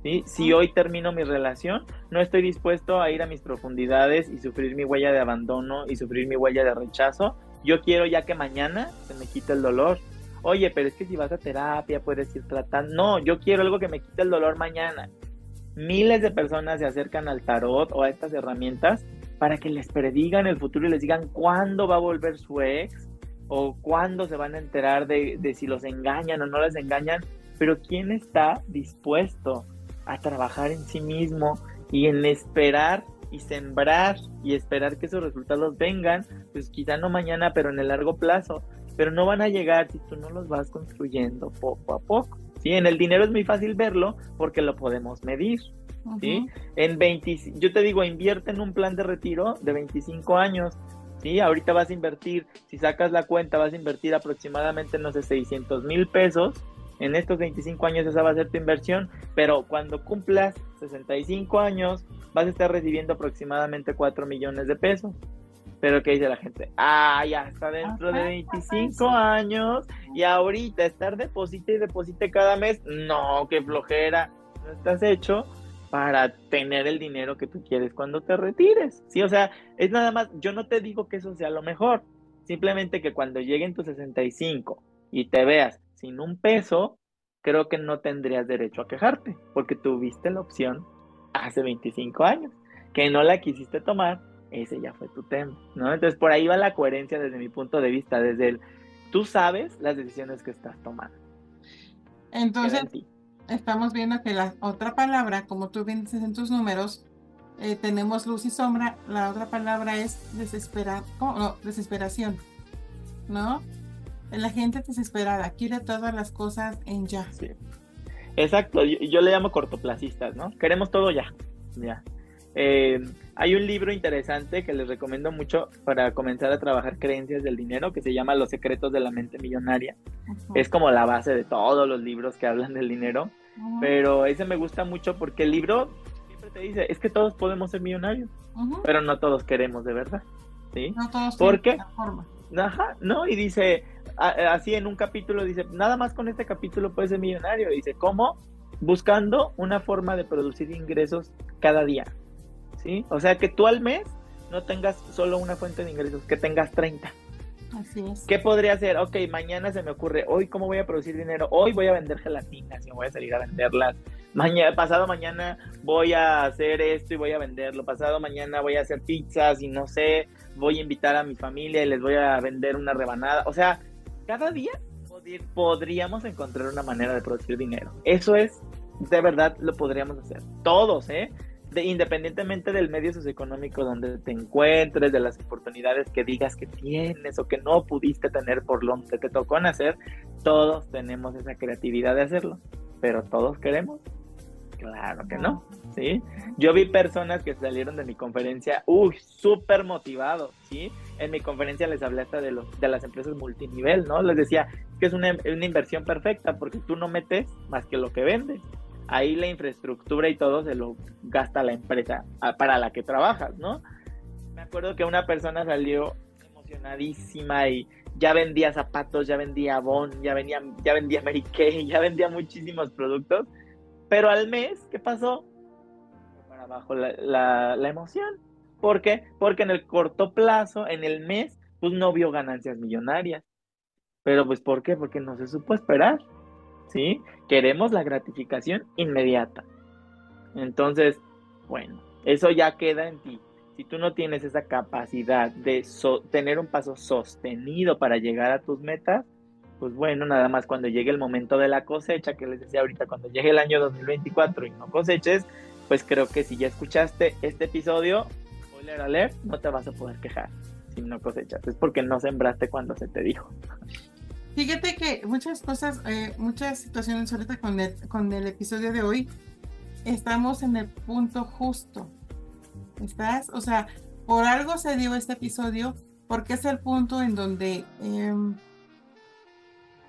¿sí? Si hoy termino mi relación, no estoy dispuesto a ir a mis profundidades y sufrir mi huella de abandono y sufrir mi huella de rechazo. Yo quiero ya que mañana se me quite el dolor. oye, pero es que si vas a terapia puedes ir tratando. No, yo quiero algo que me quite el dolor mañana. Miles de personas se acercan al tarot o a estas herramientas para que les predigan el futuro y les digan cuándo va a volver su ex o cuándo se van a enterar de, si los engañan o no les engañan. Pero ¿quién está dispuesto a trabajar en sí mismo y en esperar y sembrar y esperar que esos resultados vengan, pues quizá no mañana, pero en el largo plazo, pero no van a llegar si tú no los vas construyendo poco a poco. ¿sí? En el dinero es muy fácil verlo porque lo podemos medir. ¿Sí? En 20, yo te digo, invierte en un plan de retiro de 25 años. ¿sí? Ahorita vas a invertir, si sacas la cuenta, vas a invertir aproximadamente, no sé, 600 mil pesos en estos 25 años esa va a ser tu inversión, pero cuando cumplas 65 años vas a estar recibiendo aproximadamente 4 millones de pesos. Pero ¿qué dice la gente? Ah, ya está dentro de 25 años y ahorita estar deposite y deposite cada mes. No, qué flojera. No estás hecho para tener el dinero que tú quieres cuando te retires. Sí, o sea, es nada más, yo no te digo que eso sea lo mejor. Simplemente que cuando lleguen tus 65 y te veas sin un peso, creo que no tendrías derecho a quejarte, porque tuviste la opción hace 25 años, que no la quisiste tomar, ese ya fue tu tema, ¿no? Entonces por ahí va la coherencia desde mi punto de vista, desde el, tú sabes las decisiones que estás tomando. Entonces, estamos viendo que la otra palabra, como tú vienes en tus números, eh, tenemos luz y sombra, la otra palabra es desesperar, no, desesperación, ¿no? La gente desesperada, quiere todas las cosas en ya. Sí. Exacto, yo, le llamo cortoplacistas, ¿no? Queremos todo ya. Ya. Eh, hay un libro interesante que les recomiendo mucho para comenzar a trabajar creencias del dinero que se llama Los secretos de la mente millonaria. Es como la base de todos los libros que hablan del dinero, pero ese me gusta mucho porque el libro siempre te dice, es que todos podemos ser millonarios, pero no todos queremos de verdad. ¿sí? No todos ¿Por qué? Forma. Ajá, no, y dice, así en un capítulo dice, nada más con este capítulo puedes ser millonario. Dice, ¿cómo? Buscando una forma de producir ingresos cada día. ¿Sí? O sea, que tú al mes no tengas solo una fuente de ingresos, que tengas 30. Así es. ¿Qué podría hacer? Ok, mañana se me ocurre, hoy cómo voy a producir dinero, hoy voy a vender gelatinas y voy a salir a venderlas. Mañana, pasado mañana voy a hacer esto y voy a venderlo. Pasado mañana voy a hacer pizzas y no sé, voy a invitar a mi familia y les voy a vender una rebanada. O sea, cada día podríamos encontrar una manera de producir dinero. Eso es, de verdad, lo podríamos hacer. Todos, ¿eh? De, independientemente del medio socioeconómico donde te encuentres, de las oportunidades que digas que tienes o que no pudiste tener por lo que te tocó nacer, todos tenemos esa creatividad de hacerlo, pero todos queremos Claro que no, ¿sí? Yo vi personas que salieron de mi conferencia, uy, súper motivados, ¿sí? En mi conferencia les hablé hasta de, los, de las empresas multinivel, ¿no? Les decía que es una, una inversión perfecta porque tú no metes más que lo que vendes. Ahí la infraestructura y todo se lo gasta la empresa para la que trabajas, ¿no? Me acuerdo que una persona salió emocionadísima y ya vendía zapatos, ya vendía Bon, ya, venía, ya vendía Mary Kay, <laughs> ya vendía muchísimos productos pero al mes, ¿qué pasó? Para abajo la, la, emoción. ¿Por qué? Porque en el corto plazo, en el mes, pues no vio ganancias millonarias. Pero pues ¿por qué? Porque no se supo esperar. ¿Sí? Queremos la gratificación inmediata. Entonces, bueno, eso ya queda en ti. Si tú no tienes esa capacidad de tener un paso sostenido para llegar a tus metas, pues bueno, nada más cuando llegue el momento de la cosecha, que les decía ahorita, cuando llegue el año 2024 y no coseches, pues creo que si ya escuchaste este episodio, alert, no te vas a poder quejar si no cosechas. Es porque no sembraste cuando se te dijo. Fíjate que muchas cosas, eh, muchas situaciones ahorita con el, con el episodio de hoy, estamos en el punto justo. ¿Estás? O sea, por algo se dio este episodio, porque es el punto en donde... Em,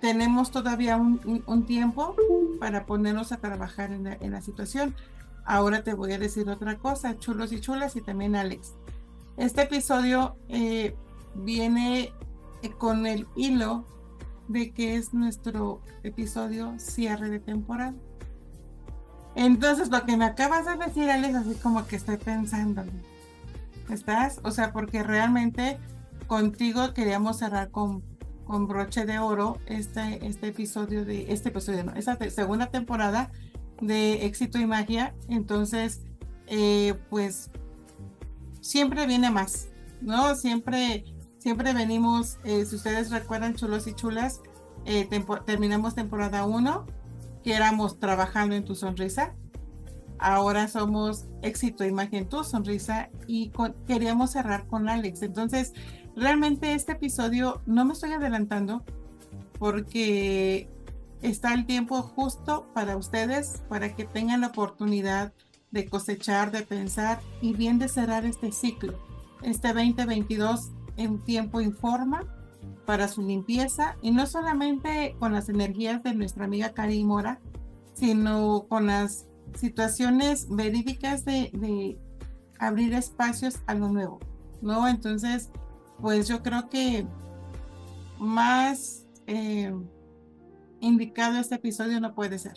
tenemos todavía un, tiempo para ponernos a trabajar en la, situación. Ahora te voy a decir otra cosa, chulos y chulas, y también Alex. Este episodio eh, viene eh, con el hilo de que es nuestro episodio cierre de temporada. Entonces, lo que me acabas de decir, Alex, así como que estoy pensando. ¿Estás? O sea, porque realmente contigo queríamos cerrar con con broche de oro este, este episodio de, este episodio, no, esta segunda temporada de Éxito y Magia. Entonces, eh, pues siempre viene más, ¿no? Siempre, siempre venimos, eh, si ustedes recuerdan, chulos y chulas, eh, terminamos temporada 1, que éramos trabajando en tu sonrisa. Ahora somos éxito, imagen, tu sonrisa y queríamos cerrar con Alex. Entonces, realmente este episodio no me estoy adelantando porque está el tiempo justo para ustedes, para que tengan la oportunidad de cosechar, de pensar y bien de cerrar este ciclo. Este 2022 en tiempo informa para su limpieza y no solamente con las energías de nuestra amiga Cari Mora, sino con las situaciones verídicas de, abrir espacios a lo nuevo, ¿no? Entonces, pues yo creo que más eh, indicado este episodio no puede ser.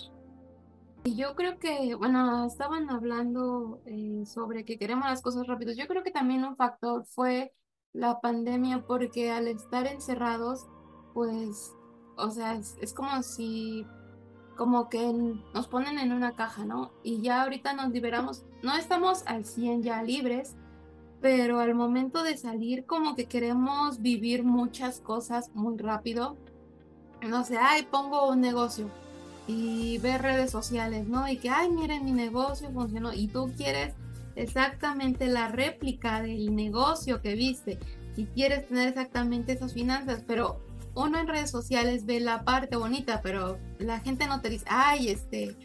Yo creo que, bueno, estaban hablando eh, sobre que queremos las cosas rápidas. Yo creo que también un factor fue la pandemia porque al estar encerrados, pues, o sea, es, como si, como que nos ponen en una caja, ¿no? Y ya ahorita nos liberamos, no estamos al 100 ya libres, pero al momento de salir como que queremos vivir muchas cosas muy rápido. No sé, ay, pongo un negocio y ver redes sociales, ¿no? Y que, ay, miren, mi negocio funcionó y tú quieres exactamente la réplica del negocio que viste y quieres tener exactamente esas finanzas, pero uno en redes sociales ve la parte bonita, pero la gente no te dice, ay, este,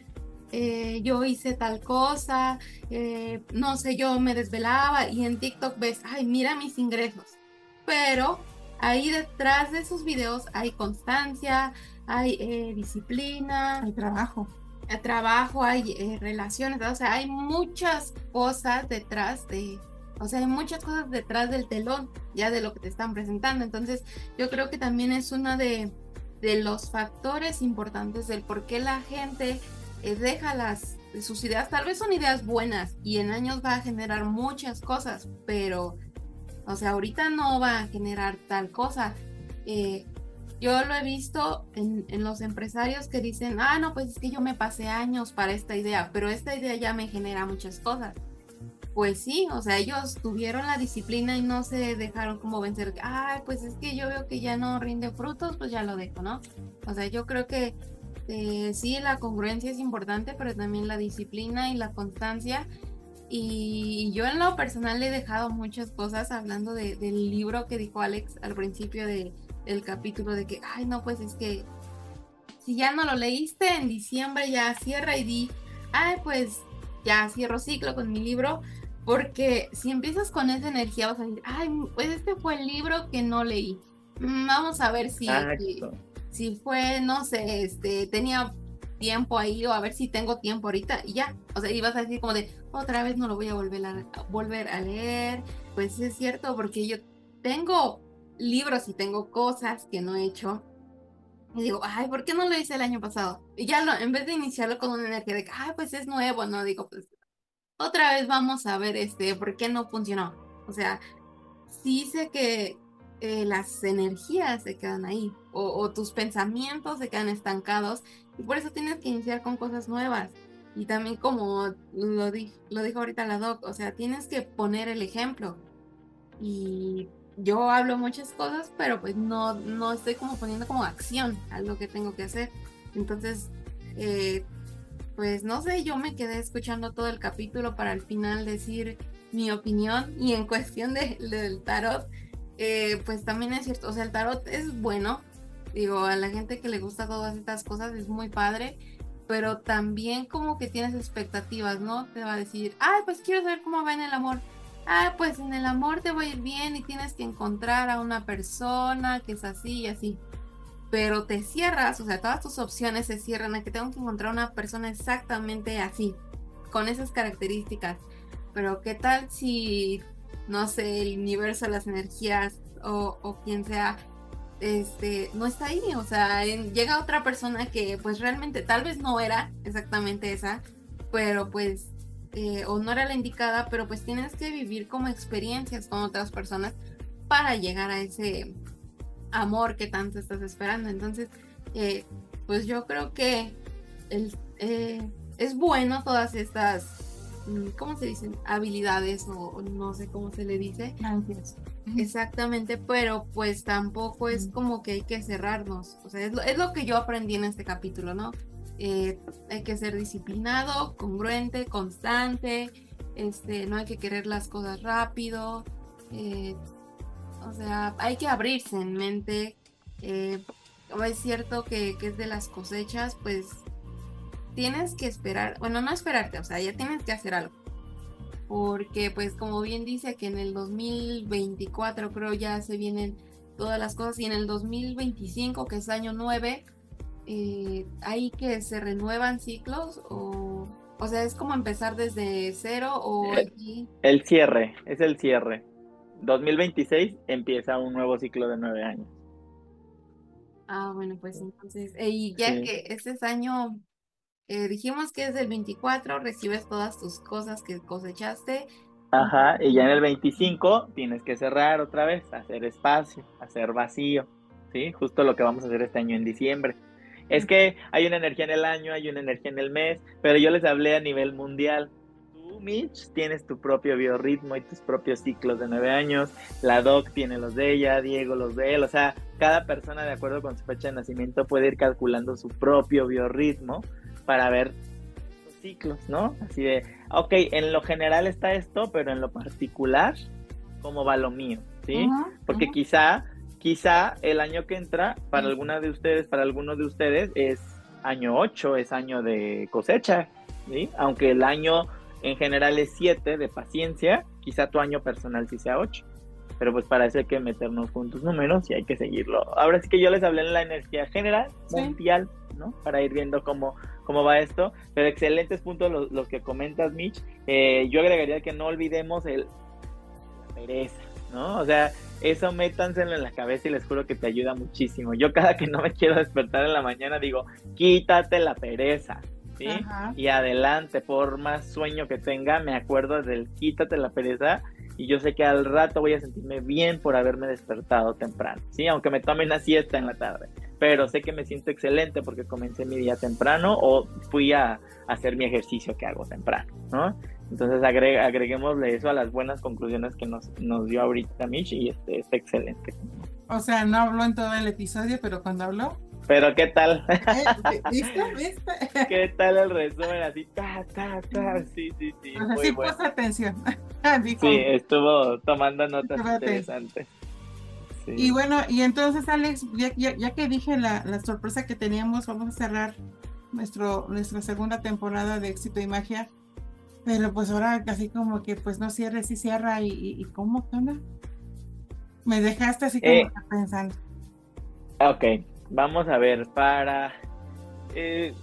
eh, yo hice tal cosa, eh, no sé, yo me desvelaba y en TikTok ves, ay, mira mis ingresos. Pero ahí detrás de esos videos hay constancia, hay eh, disciplina, hay trabajo. Trabajo, hay relaciones, o sea, hay muchas cosas detrás de, o sea, hay muchas cosas detrás del telón ya de lo que te están presentando. Entonces, yo creo que también es uno de, de los factores importantes del por qué la gente eh, deja las sus ideas, tal vez son ideas buenas y en años va a generar muchas cosas, pero, o sea, ahorita no va a generar tal cosa. Eh, yo lo he visto en, en, los empresarios que dicen, ah, no, pues es que yo me pasé años para esta idea, pero esta idea ya me genera muchas cosas. Pues sí, o sea, ellos tuvieron la disciplina y no se dejaron como vencer, ay, pues es que yo veo que ya no rinde frutos, pues ya lo dejo, ¿no? O sea, yo creo que eh, sí, la congruencia es importante, pero también la disciplina y la constancia. Y yo en lo personal he dejado muchas cosas hablando del libro que dijo Alex al principio del capítulo de que, ay, no, pues es que si ya no lo leíste en diciembre, ya cierra y di, ay, pues ya cierro ciclo con mi libro, porque si empiezas con esa energía vas a decir, ay, pues este fue el libro que no leí. Mm, vamos a ver si, si fue, no sé, este, tenía tiempo ahí o a ver si tengo tiempo ahorita y ya. O sea, ibas a decir como de, otra vez no lo voy a volver a, volver a leer. Pues es cierto, porque yo tengo libros y tengo cosas que no he hecho. Y digo, ay, ¿por qué no lo hice el año pasado? Y ya lo, en vez de iniciarlo con una energía de, ay, pues es nuevo, no, digo, pues otra vez vamos a ver este, por qué no funcionó. O sea, sí sé que, eh, las energías se quedan ahí o, tus pensamientos se quedan estancados y por eso tienes que iniciar con cosas nuevas. Y también como lo, lo dijo ahorita la doc, o sea, tienes que poner el ejemplo. Y yo hablo muchas cosas, pero pues no, no estoy como poniendo como acción algo que tengo que hacer. Entonces, eh, pues no sé, yo me quedé escuchando todo el capítulo para al final decir mi opinión y en cuestión de, del tarot, eh, pues también es cierto, o sea, el tarot es bueno, digo, a la gente que le gusta todas estas cosas es muy padre, pero también como que tienes expectativas, ¿no? Te va a decir, ay, pues quiero saber cómo va en el amor. Ah, pues en el amor te va a ir bien y tienes que encontrar a una persona que es así y así. Pero te cierras, o sea, todas tus opciones se cierran a que tengo que encontrar una persona exactamente así, con esas características. Pero ¿qué tal si no sé, el universo, las energías o, quien sea, este, no está ahí. O sea, llega otra persona que pues realmente tal vez no era exactamente esa, pero pues, eh, o no era la indicada, pero pues tienes que vivir como experiencias con otras personas para llegar a ese, amor que tanto estás esperando. Entonces, eh, pues yo creo que el, eh, es bueno todas estas, mm, ¿cómo se dicen? Habilidades o, no sé cómo se le dice. Gracias. Exactamente, pero pues tampoco es como que hay que cerrarnos. O sea, es lo, es lo que yo aprendí en este capítulo, ¿no? Eh, hay que ser disciplinado, congruente, constante, este, no hay que querer las cosas rápido, eh, o sea, hay que abrirse en mente. Eh, es cierto que, que, es de las cosechas, pues tienes que esperar, bueno, no esperarte, o sea, ya tienes que hacer algo. Porque pues como bien dice que en el 2024 creo ya se vienen todas las cosas y en el 2025, que es año 9, eh, hay que se renuevan ciclos o, o sea, es como empezar desde cero o el, el cierre, es el cierre. 2026 empieza un nuevo ciclo de nueve años. Ah, bueno, pues entonces, eh, y ya sí. que este es año, eh, dijimos que es del 24, recibes todas tus cosas que cosechaste. Ajá, y ya en el 25 tienes que cerrar otra vez, hacer espacio, hacer vacío, ¿sí? Justo lo que vamos a hacer este año en diciembre. Es que hay una energía en el año, hay una energía en el mes, pero yo les hablé a nivel mundial. Tú, Mitch, tienes tu propio biorritmo y tus propios ciclos de nueve años. La Doc tiene los de ella, Diego los de él. O sea, cada persona, de acuerdo con su fecha de nacimiento, puede ir calculando su propio biorritmo para ver los ciclos, ¿no? Así de, ok, en lo general está esto, pero en lo particular, ¿cómo va lo mío? ¿Sí? Uh -huh, Porque uh -huh. quizá quizá el año que entra, para alguna de ustedes, para algunos de ustedes, es año 8, es año de cosecha, ¿sí? Aunque el año en general es 7 de paciencia, quizá tu año personal sí sea 8. Pero pues para eso hay que meternos juntos números y hay que seguirlo. Ahora sí que yo les hablé en la energía general, sí. mundial, ¿no? Para ir viendo cómo, cómo va esto. Pero excelentes puntos los, los que comentas, Mitch. Eh, yo agregaría que no olvidemos el la pereza, ¿no? O sea, eso métanselo en la cabeza y les juro que te ayuda muchísimo. Yo cada que no me quiero despertar en la mañana digo, quítate la pereza, ¿sí? Y adelante, por más sueño que tenga, me acuerdo del quítate la pereza y yo sé que al rato voy a sentirme bien por haberme despertado temprano, ¿sí? Aunque me tome una siesta en la tarde, pero sé que me siento excelente porque comencé mi día temprano o fui a, a hacer mi ejercicio que hago temprano, ¿no? Entonces agre agreguémosle eso a las buenas conclusiones que nos, nos dio ahorita Mitch y este, está excelente. O sea, no habló en todo el episodio, pero cuando habló. Pero ¿qué tal? ¿Viste? ¿Viste? <laughs> ¿Qué tal el resumen? Así, ta, ta, ta. Sí, sí, sí. O sea, sí bueno. puso atención. <laughs> Dijo, sí, estuvo tomando notas interesantes. Sí. Y bueno, y entonces Alex, ya, ya, ya que dije la, la, sorpresa que teníamos, vamos a cerrar nuestro, nuestra segunda temporada de Éxito y Magia pero pues ahora casi como que pues no cierre, sí cierra y, y, y ¿cómo, onda? Me dejaste así como eh, pensando. Ok, vamos a ver, para eh,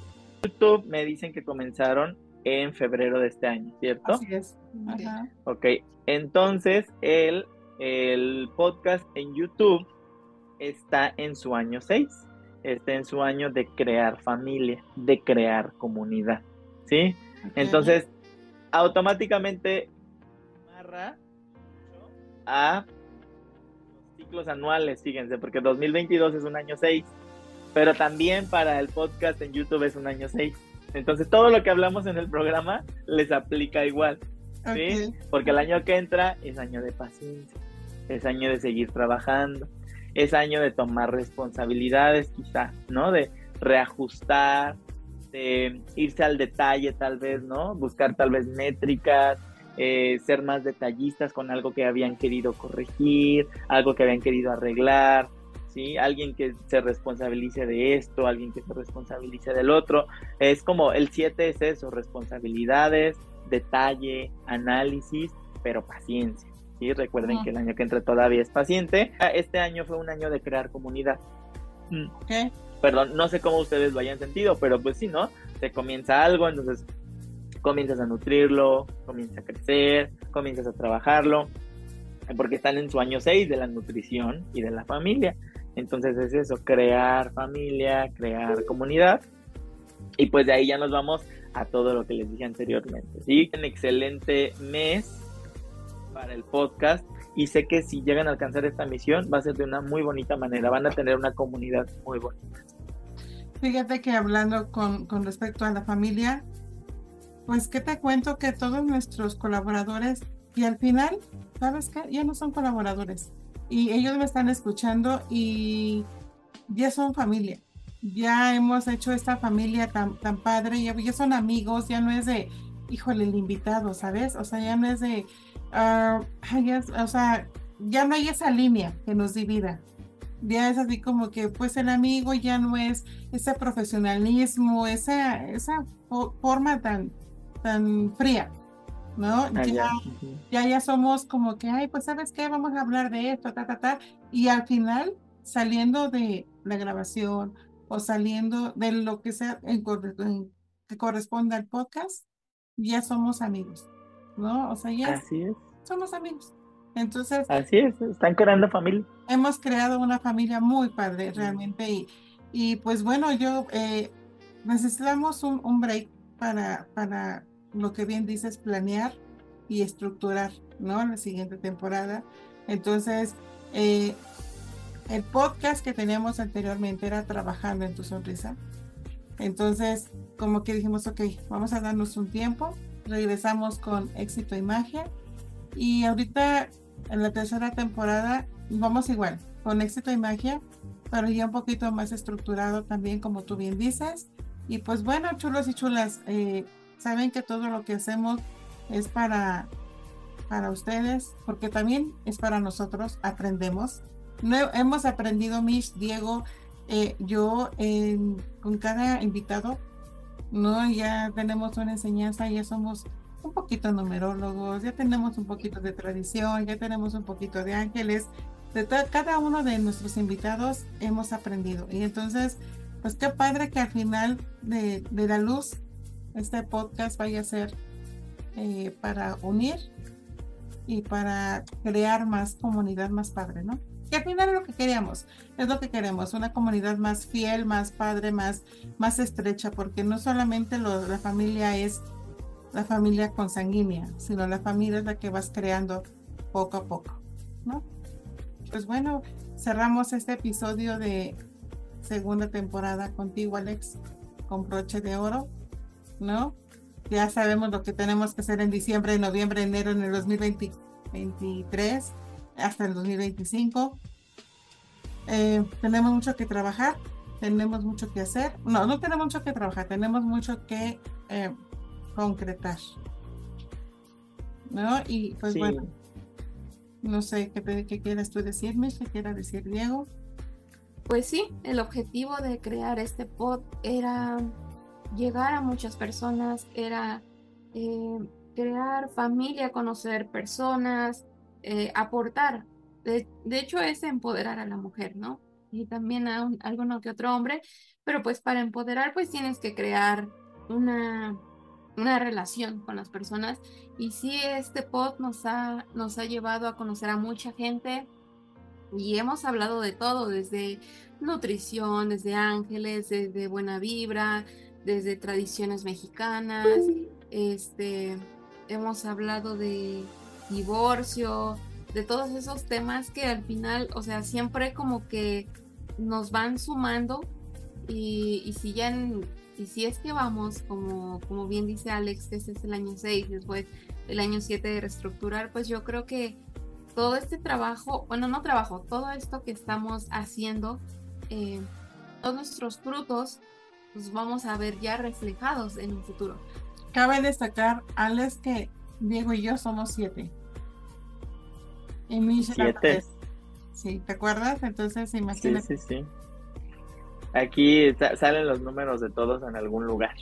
YouTube me dicen que comenzaron en febrero de este año, ¿cierto? Así es. Ajá. Ok, entonces el, el podcast en YouTube está en su año 6, está en su año de crear familia, de crear comunidad, ¿sí? Okay. Entonces, automáticamente amarra a los ciclos anuales, fíjense, porque 2022 es un año 6, pero también para el podcast en YouTube es un año 6. Entonces todo lo que hablamos en el programa les aplica igual, ¿sí? Okay. Porque el año que entra es año de paciencia, es año de seguir trabajando, es año de tomar responsabilidades quizá, ¿no? De reajustar, de irse al detalle tal vez, ¿no? Buscar tal vez métricas, eh, ser más detallistas con algo que habían querido corregir, algo que habían querido arreglar, ¿sí? Alguien que se responsabilice de esto, alguien que se responsabilice del otro. Es como el 7 es eso, responsabilidades, detalle, análisis, pero paciencia. ¿sí? Recuerden uh -huh. que el año que entra todavía es paciente. Este año fue un año de crear comunidad. ¿Qué? Perdón, no sé cómo ustedes lo hayan sentido, pero pues sí, ¿no? Se comienza algo, entonces comienzas a nutrirlo, comienza a crecer, comienzas a trabajarlo, porque están en su año 6 de la nutrición y de la familia. Entonces es eso, crear familia, crear comunidad. Y pues de ahí ya nos vamos a todo lo que les dije anteriormente. Sí, un excelente mes para el podcast y sé que si llegan a alcanzar esta misión va a ser de una muy bonita manera, van a tener una comunidad muy bonita. Fíjate que hablando con, con respecto a la familia, pues que te cuento que todos nuestros colaboradores y al final, ¿sabes qué? Ya no son colaboradores y ellos me están escuchando y ya son familia. Ya hemos hecho esta familia tan, tan padre, ya, ya son amigos, ya no es de, híjole, el invitado, ¿sabes? O sea, ya no es de, uh, o sea, ya no hay esa línea que nos divida. Ya es así como que, pues el amigo ya no es ese profesionalismo, esa, esa forma tan, tan fría, ¿no? Ah, ya, ya, ya, somos como que, ay, pues sabes qué, vamos a hablar de esto, ta, ta, ta. Y al final, saliendo de la grabación o saliendo de lo que sea en, que corresponda al podcast, ya somos amigos, ¿no? O sea, ya Así es. somos amigos. Entonces. Así es, están creando familia. Hemos creado una familia muy padre, realmente. Y, y pues bueno, yo eh, necesitamos un, un, break para, para lo que bien dices, planear y estructurar, ¿no? La siguiente temporada. Entonces, eh, el podcast que teníamos anteriormente era Trabajando en tu Sonrisa. Entonces, como que dijimos, ok, vamos a darnos un tiempo, regresamos con éxito y magia. Y ahorita, en la tercera temporada, vamos igual, con éxito y magia, pero ya un poquito más estructurado también, como tú bien dices. Y pues bueno, chulos y chulas, eh, saben que todo lo que hacemos es para, para ustedes, porque también es para nosotros, aprendemos. No, hemos aprendido, Mish, Diego, eh, yo con cada invitado, ¿no? Ya tenemos una enseñanza, ya somos un poquito numerólogos, ya tenemos un poquito de tradición, ya tenemos un poquito de ángeles. De cada uno de nuestros invitados hemos aprendido. Y entonces, pues qué padre que al final de, de la luz este podcast vaya a ser eh, para unir y para crear más comunidad más padre, ¿no? Y al final es lo que queríamos, es lo que queremos, una comunidad más fiel, más padre, más, más estrecha, porque no solamente la familia es la familia consanguínea, sino la familia es la que vas creando poco a poco, ¿no? Pues bueno, cerramos este episodio de segunda temporada contigo, Alex, con broche de oro, ¿no? Ya sabemos lo que tenemos que hacer en diciembre, noviembre, enero en el 2023 hasta el 2025. Eh, tenemos mucho que trabajar, tenemos mucho que hacer. No, no tenemos mucho que trabajar, tenemos mucho que eh, concretar. ¿No? Y pues bueno, no sé ¿qué, qué quieres tú decirme, qué quiera decir Diego. Pues sí, el objetivo de crear este pod era llegar a muchas personas, era eh, crear familia, conocer personas, eh, aportar. De, hecho, es empoderar a la mujer, ¿no? Y también a, alguno que otro hombre, pero pues para empoderar, pues tienes que crear una, una relación con las personas. Y sí, este pod nos ha, nos ha llevado a conocer a mucha gente y hemos hablado de todo, desde nutrición, desde ángeles, desde buena vibra, desde tradiciones mexicanas, este, hemos hablado de divorcio, de todos esos temas que al final, o sea, siempre como que nos van sumando y, si ya y si es que vamos, como, como bien dice Alex, este es el año 6, después el año 7 de reestructurar, pues yo creo que todo este trabajo, bueno, no trabajo, todo esto que estamos haciendo, eh, todos nuestros frutos pues vamos a ver ya reflejados en un futuro. Cabe destacar, Alex, que Diego y yo somos siete. Y siete. Sí, ¿te acuerdas? Entonces, imagínate. Sí, sí, sí. Aquí salen los números de todos en algún lugar.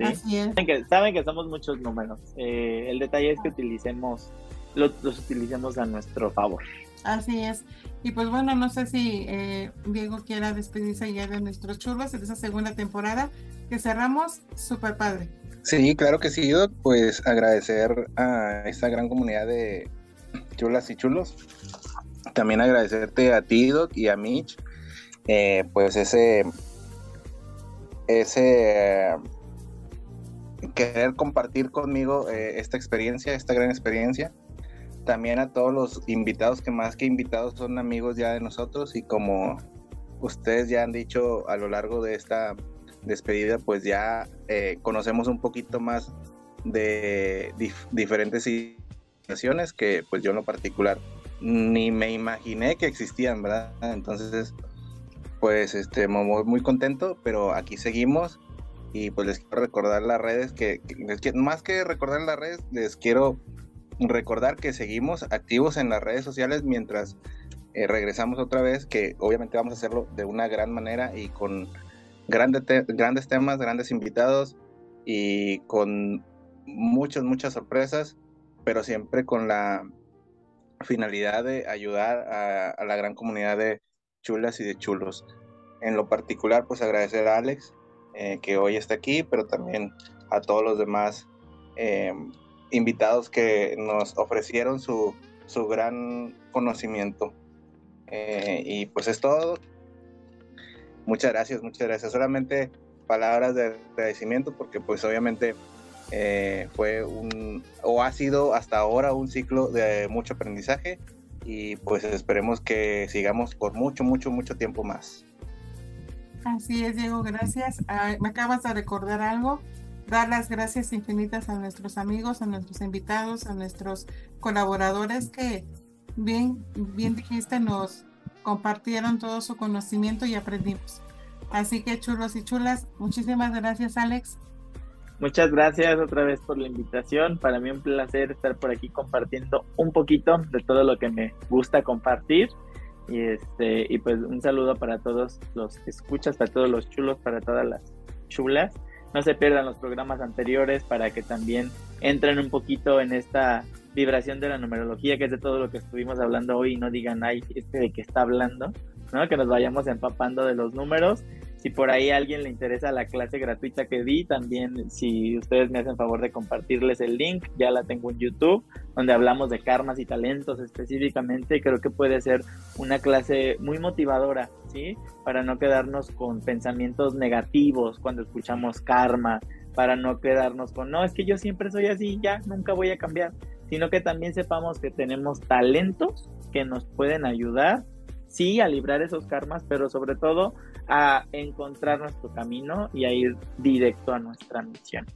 Así es. Saben que, saben que somos muchos números. Eh, el detalle es que utilicemos, los utilicemos a nuestro favor. Así es. Y pues bueno, no sé si eh, Diego quiera despedirse ya de nuestros churros en esa segunda temporada que cerramos súper padre. Sí, claro que sí, Pues agradecer a esta gran comunidad de chulas y chulos. También agradecerte a ti, Doc, y a Mitch. Eh, pues ese. Ese. querer compartir conmigo eh, esta experiencia, esta gran experiencia también a todos los invitados que más que invitados son amigos ya de nosotros y como ustedes ya han dicho a lo largo de esta despedida, pues ya eh, conocemos un poquito más de diferentes situaciones que pues yo en lo particular ni me imaginé que existían, ¿verdad? Entonces, pues este, muy, muy contento, pero aquí seguimos y pues les quiero recordar las redes, que, más que recordar las redes, les quiero recordar que seguimos activos en las redes sociales mientras eh, regresamos otra vez, que obviamente vamos a hacerlo de una gran manera y con grandes temas, grandes invitados y con muchas, muchas sorpresas, pero siempre con la finalidad de ayudar a, la gran comunidad de chulas y de chulos. En lo particular, pues agradecer a Alex, eh, que hoy está aquí, pero también a todos los demás eh, invitados que nos ofrecieron su, su gran conocimiento. Eh, y pues es todo. Muchas gracias, muchas gracias. Solamente palabras de agradecimiento porque pues obviamente eh, fue un, o ha sido hasta ahora un ciclo de mucho aprendizaje y pues esperemos que sigamos por mucho, mucho, mucho tiempo más. Así es, Diego, gracias. Ah, me acabas de recordar algo dar las gracias infinitas a nuestros amigos, a nuestros invitados, a nuestros colaboradores que bien, bien dijiste, nos compartieron todo su conocimiento y aprendimos. Así que chulos y chulas, muchísimas gracias Alex. Muchas gracias otra vez por la invitación. Para mí un placer estar por aquí compartiendo un poquito de todo lo que me gusta compartir. Y este, y pues un saludo para todos los escuchas, para todos los chulos, para todas las chulas no se pierdan los programas anteriores para que también entren un poquito en esta vibración de la numerología, que es de todo lo que estuvimos hablando hoy, y no digan, ay, este de qué está hablando, ¿no? Que nos vayamos empapando de los números si por ahí a alguien le interesa la clase gratuita que di, también si ustedes me hacen favor de compartirles el link, ya la tengo en YouTube, donde hablamos de karmas y talentos específicamente. Creo que puede ser una clase muy motivadora, ¿sí? Para no quedarnos con pensamientos negativos cuando escuchamos karma, para no quedarnos con, no, es que yo siempre soy así, ya, nunca voy a cambiar, sino que también sepamos que tenemos talentos que nos pueden ayudar sí a librar esos karmas, pero sobre todo a encontrar nuestro camino y a ir directo a nuestra misión.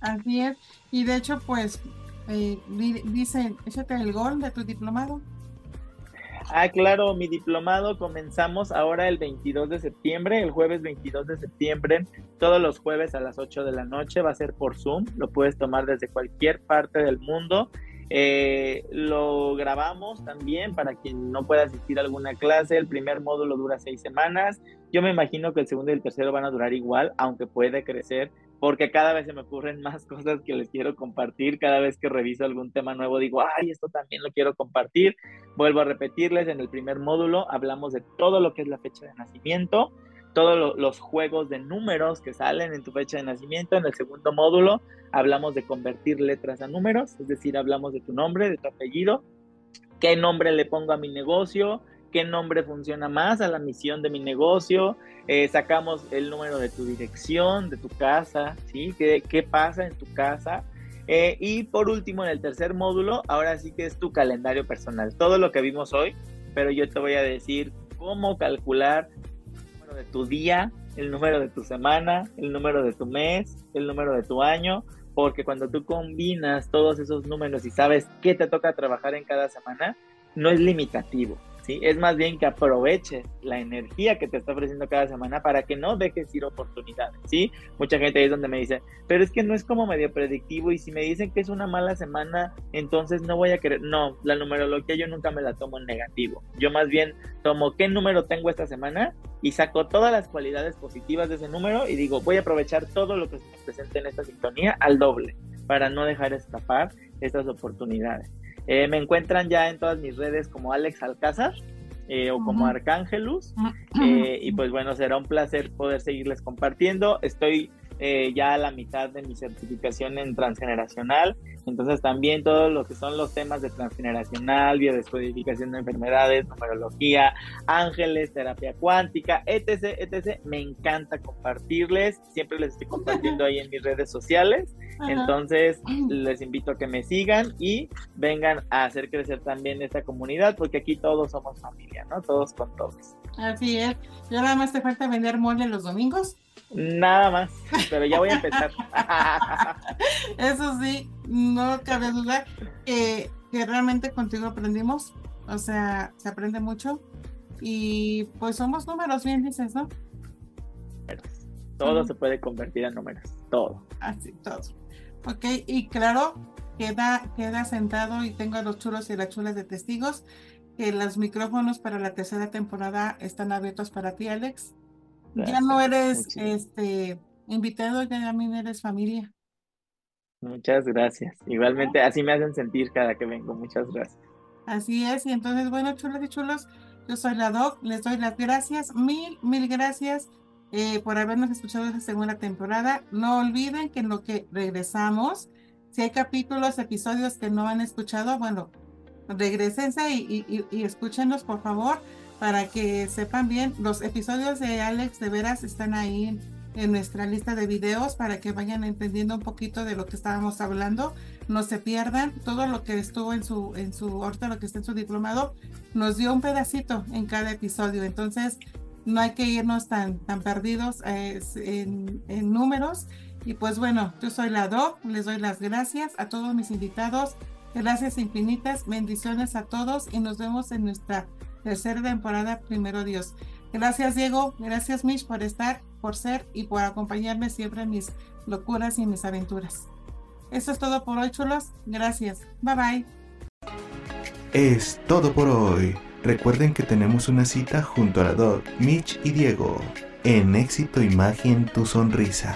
Así es, y de hecho pues eh, dicen, échate el gol de tu diplomado. Ah, claro, mi diplomado comenzamos ahora el 22 de septiembre, el jueves 22 de septiembre, todos los jueves a las 8 de la noche, va a ser por Zoom, lo puedes tomar desde cualquier parte del mundo eh, lo grabamos también para quien no pueda asistir a alguna clase. El primer módulo dura seis semanas. Yo me imagino que el segundo y el tercero van a durar igual, aunque puede crecer, porque cada vez se me ocurren más <laughs> cosas que les quiero compartir. Cada vez que reviso algún tema nuevo digo, ay, esto también lo quiero compartir. Vuelvo a repetirles, en el primer módulo hablamos de todo lo que es la fecha de nacimiento todos los juegos de números que salen en tu fecha de nacimiento. En el segundo módulo hablamos de convertir letras a números, es decir, hablamos de tu nombre, de tu apellido, qué nombre le pongo a mi negocio, qué nombre funciona más a la misión de mi negocio, eh, sacamos el número de tu dirección, de tu casa, ¿sí? ¿Qué, qué pasa en tu casa? Eh, y por último, en el tercer módulo, ahora sí que es tu calendario personal. Todo lo que vimos hoy, pero yo te voy a decir cómo calcular de tu día, el número de tu semana, el número de tu mes, el número de tu año, porque cuando tú combinas todos esos números y sabes qué te toca trabajar en cada semana, no es limitativo. Es más bien que aproveches la energía que te está ofreciendo cada semana para que no dejes ir oportunidades, ¿sí? Mucha gente ahí es donde me dice, pero es que no es como medio predictivo y si me dicen que es una mala semana, entonces no voy a querer, no, la numerología yo nunca me la tomo en negativo, yo más bien tomo qué número tengo esta semana y saco todas las cualidades positivas de ese número y digo, voy a aprovechar todo lo que se presente en esta sintonía al doble para no dejar escapar estas oportunidades. Eh, me encuentran ya en todas mis redes como Alex Alcázar eh, o como Arcángelus. Eh, y pues bueno, será un placer poder seguirles compartiendo. Estoy eh, ya la mitad de mi certificación en transgeneracional. Entonces también todo lo que son los temas de transgeneracional, biodescodificación de enfermedades, numerología, ángeles, terapia cuántica, etc., etc. Me encanta compartirles. Siempre les estoy compartiendo ahí en mis redes sociales. Entonces les invito a que me sigan y vengan a hacer crecer también esta comunidad porque aquí todos somos familia, ¿no? Todos con todos. Así es. Ya nada más te falta vender mole los domingos. Nada más, pero ya voy a empezar. <laughs> Eso sí, no cabe duda que, realmente contigo aprendimos, o sea, se aprende mucho y pues somos números, bien dices, ¿no? Todo se puede convertir en números, todo. Así, todo. Ok, y claro, queda, queda sentado y tengo a los chulos y las chulas de testigos que los micrófonos para la tercera temporada están abiertos para ti, Alex. Ya no eres este invitado, ya también eres familia. Muchas gracias. Igualmente, así me hacen sentir cada que vengo. Muchas gracias. Así es, y entonces, bueno, chulos y chulos, yo soy la Doc, les doy las gracias, mil, mil gracias eh, por habernos escuchado esta segunda temporada. No olviden que en lo que regresamos, si hay capítulos, episodios que no han escuchado, bueno, regresense y, y, escúchenos, por favor para que sepan bien, los episodios de Alex de veras están ahí en, nuestra lista de videos para que vayan entendiendo un poquito de lo que estábamos hablando. No se pierdan todo lo que estuvo en su, en su, ahorita lo que está en su diplomado, nos dio un pedacito en cada episodio. Entonces, no hay que irnos tan, tan perdidos en, en números. Y pues bueno, yo soy la Doc, les doy las gracias a todos mis invitados. Gracias infinitas, bendiciones a todos y nos vemos en nuestra tercera temporada, primero Dios. Gracias Diego, gracias Mish por estar, por ser y por acompañarme siempre en mis locuras y mis aventuras. Eso es todo por hoy, chulos. Gracias. Bye bye. Es todo por hoy. Recuerden que tenemos una cita junto a la Doc, Mitch y Diego en Éxito Imagen Tu Sonrisa.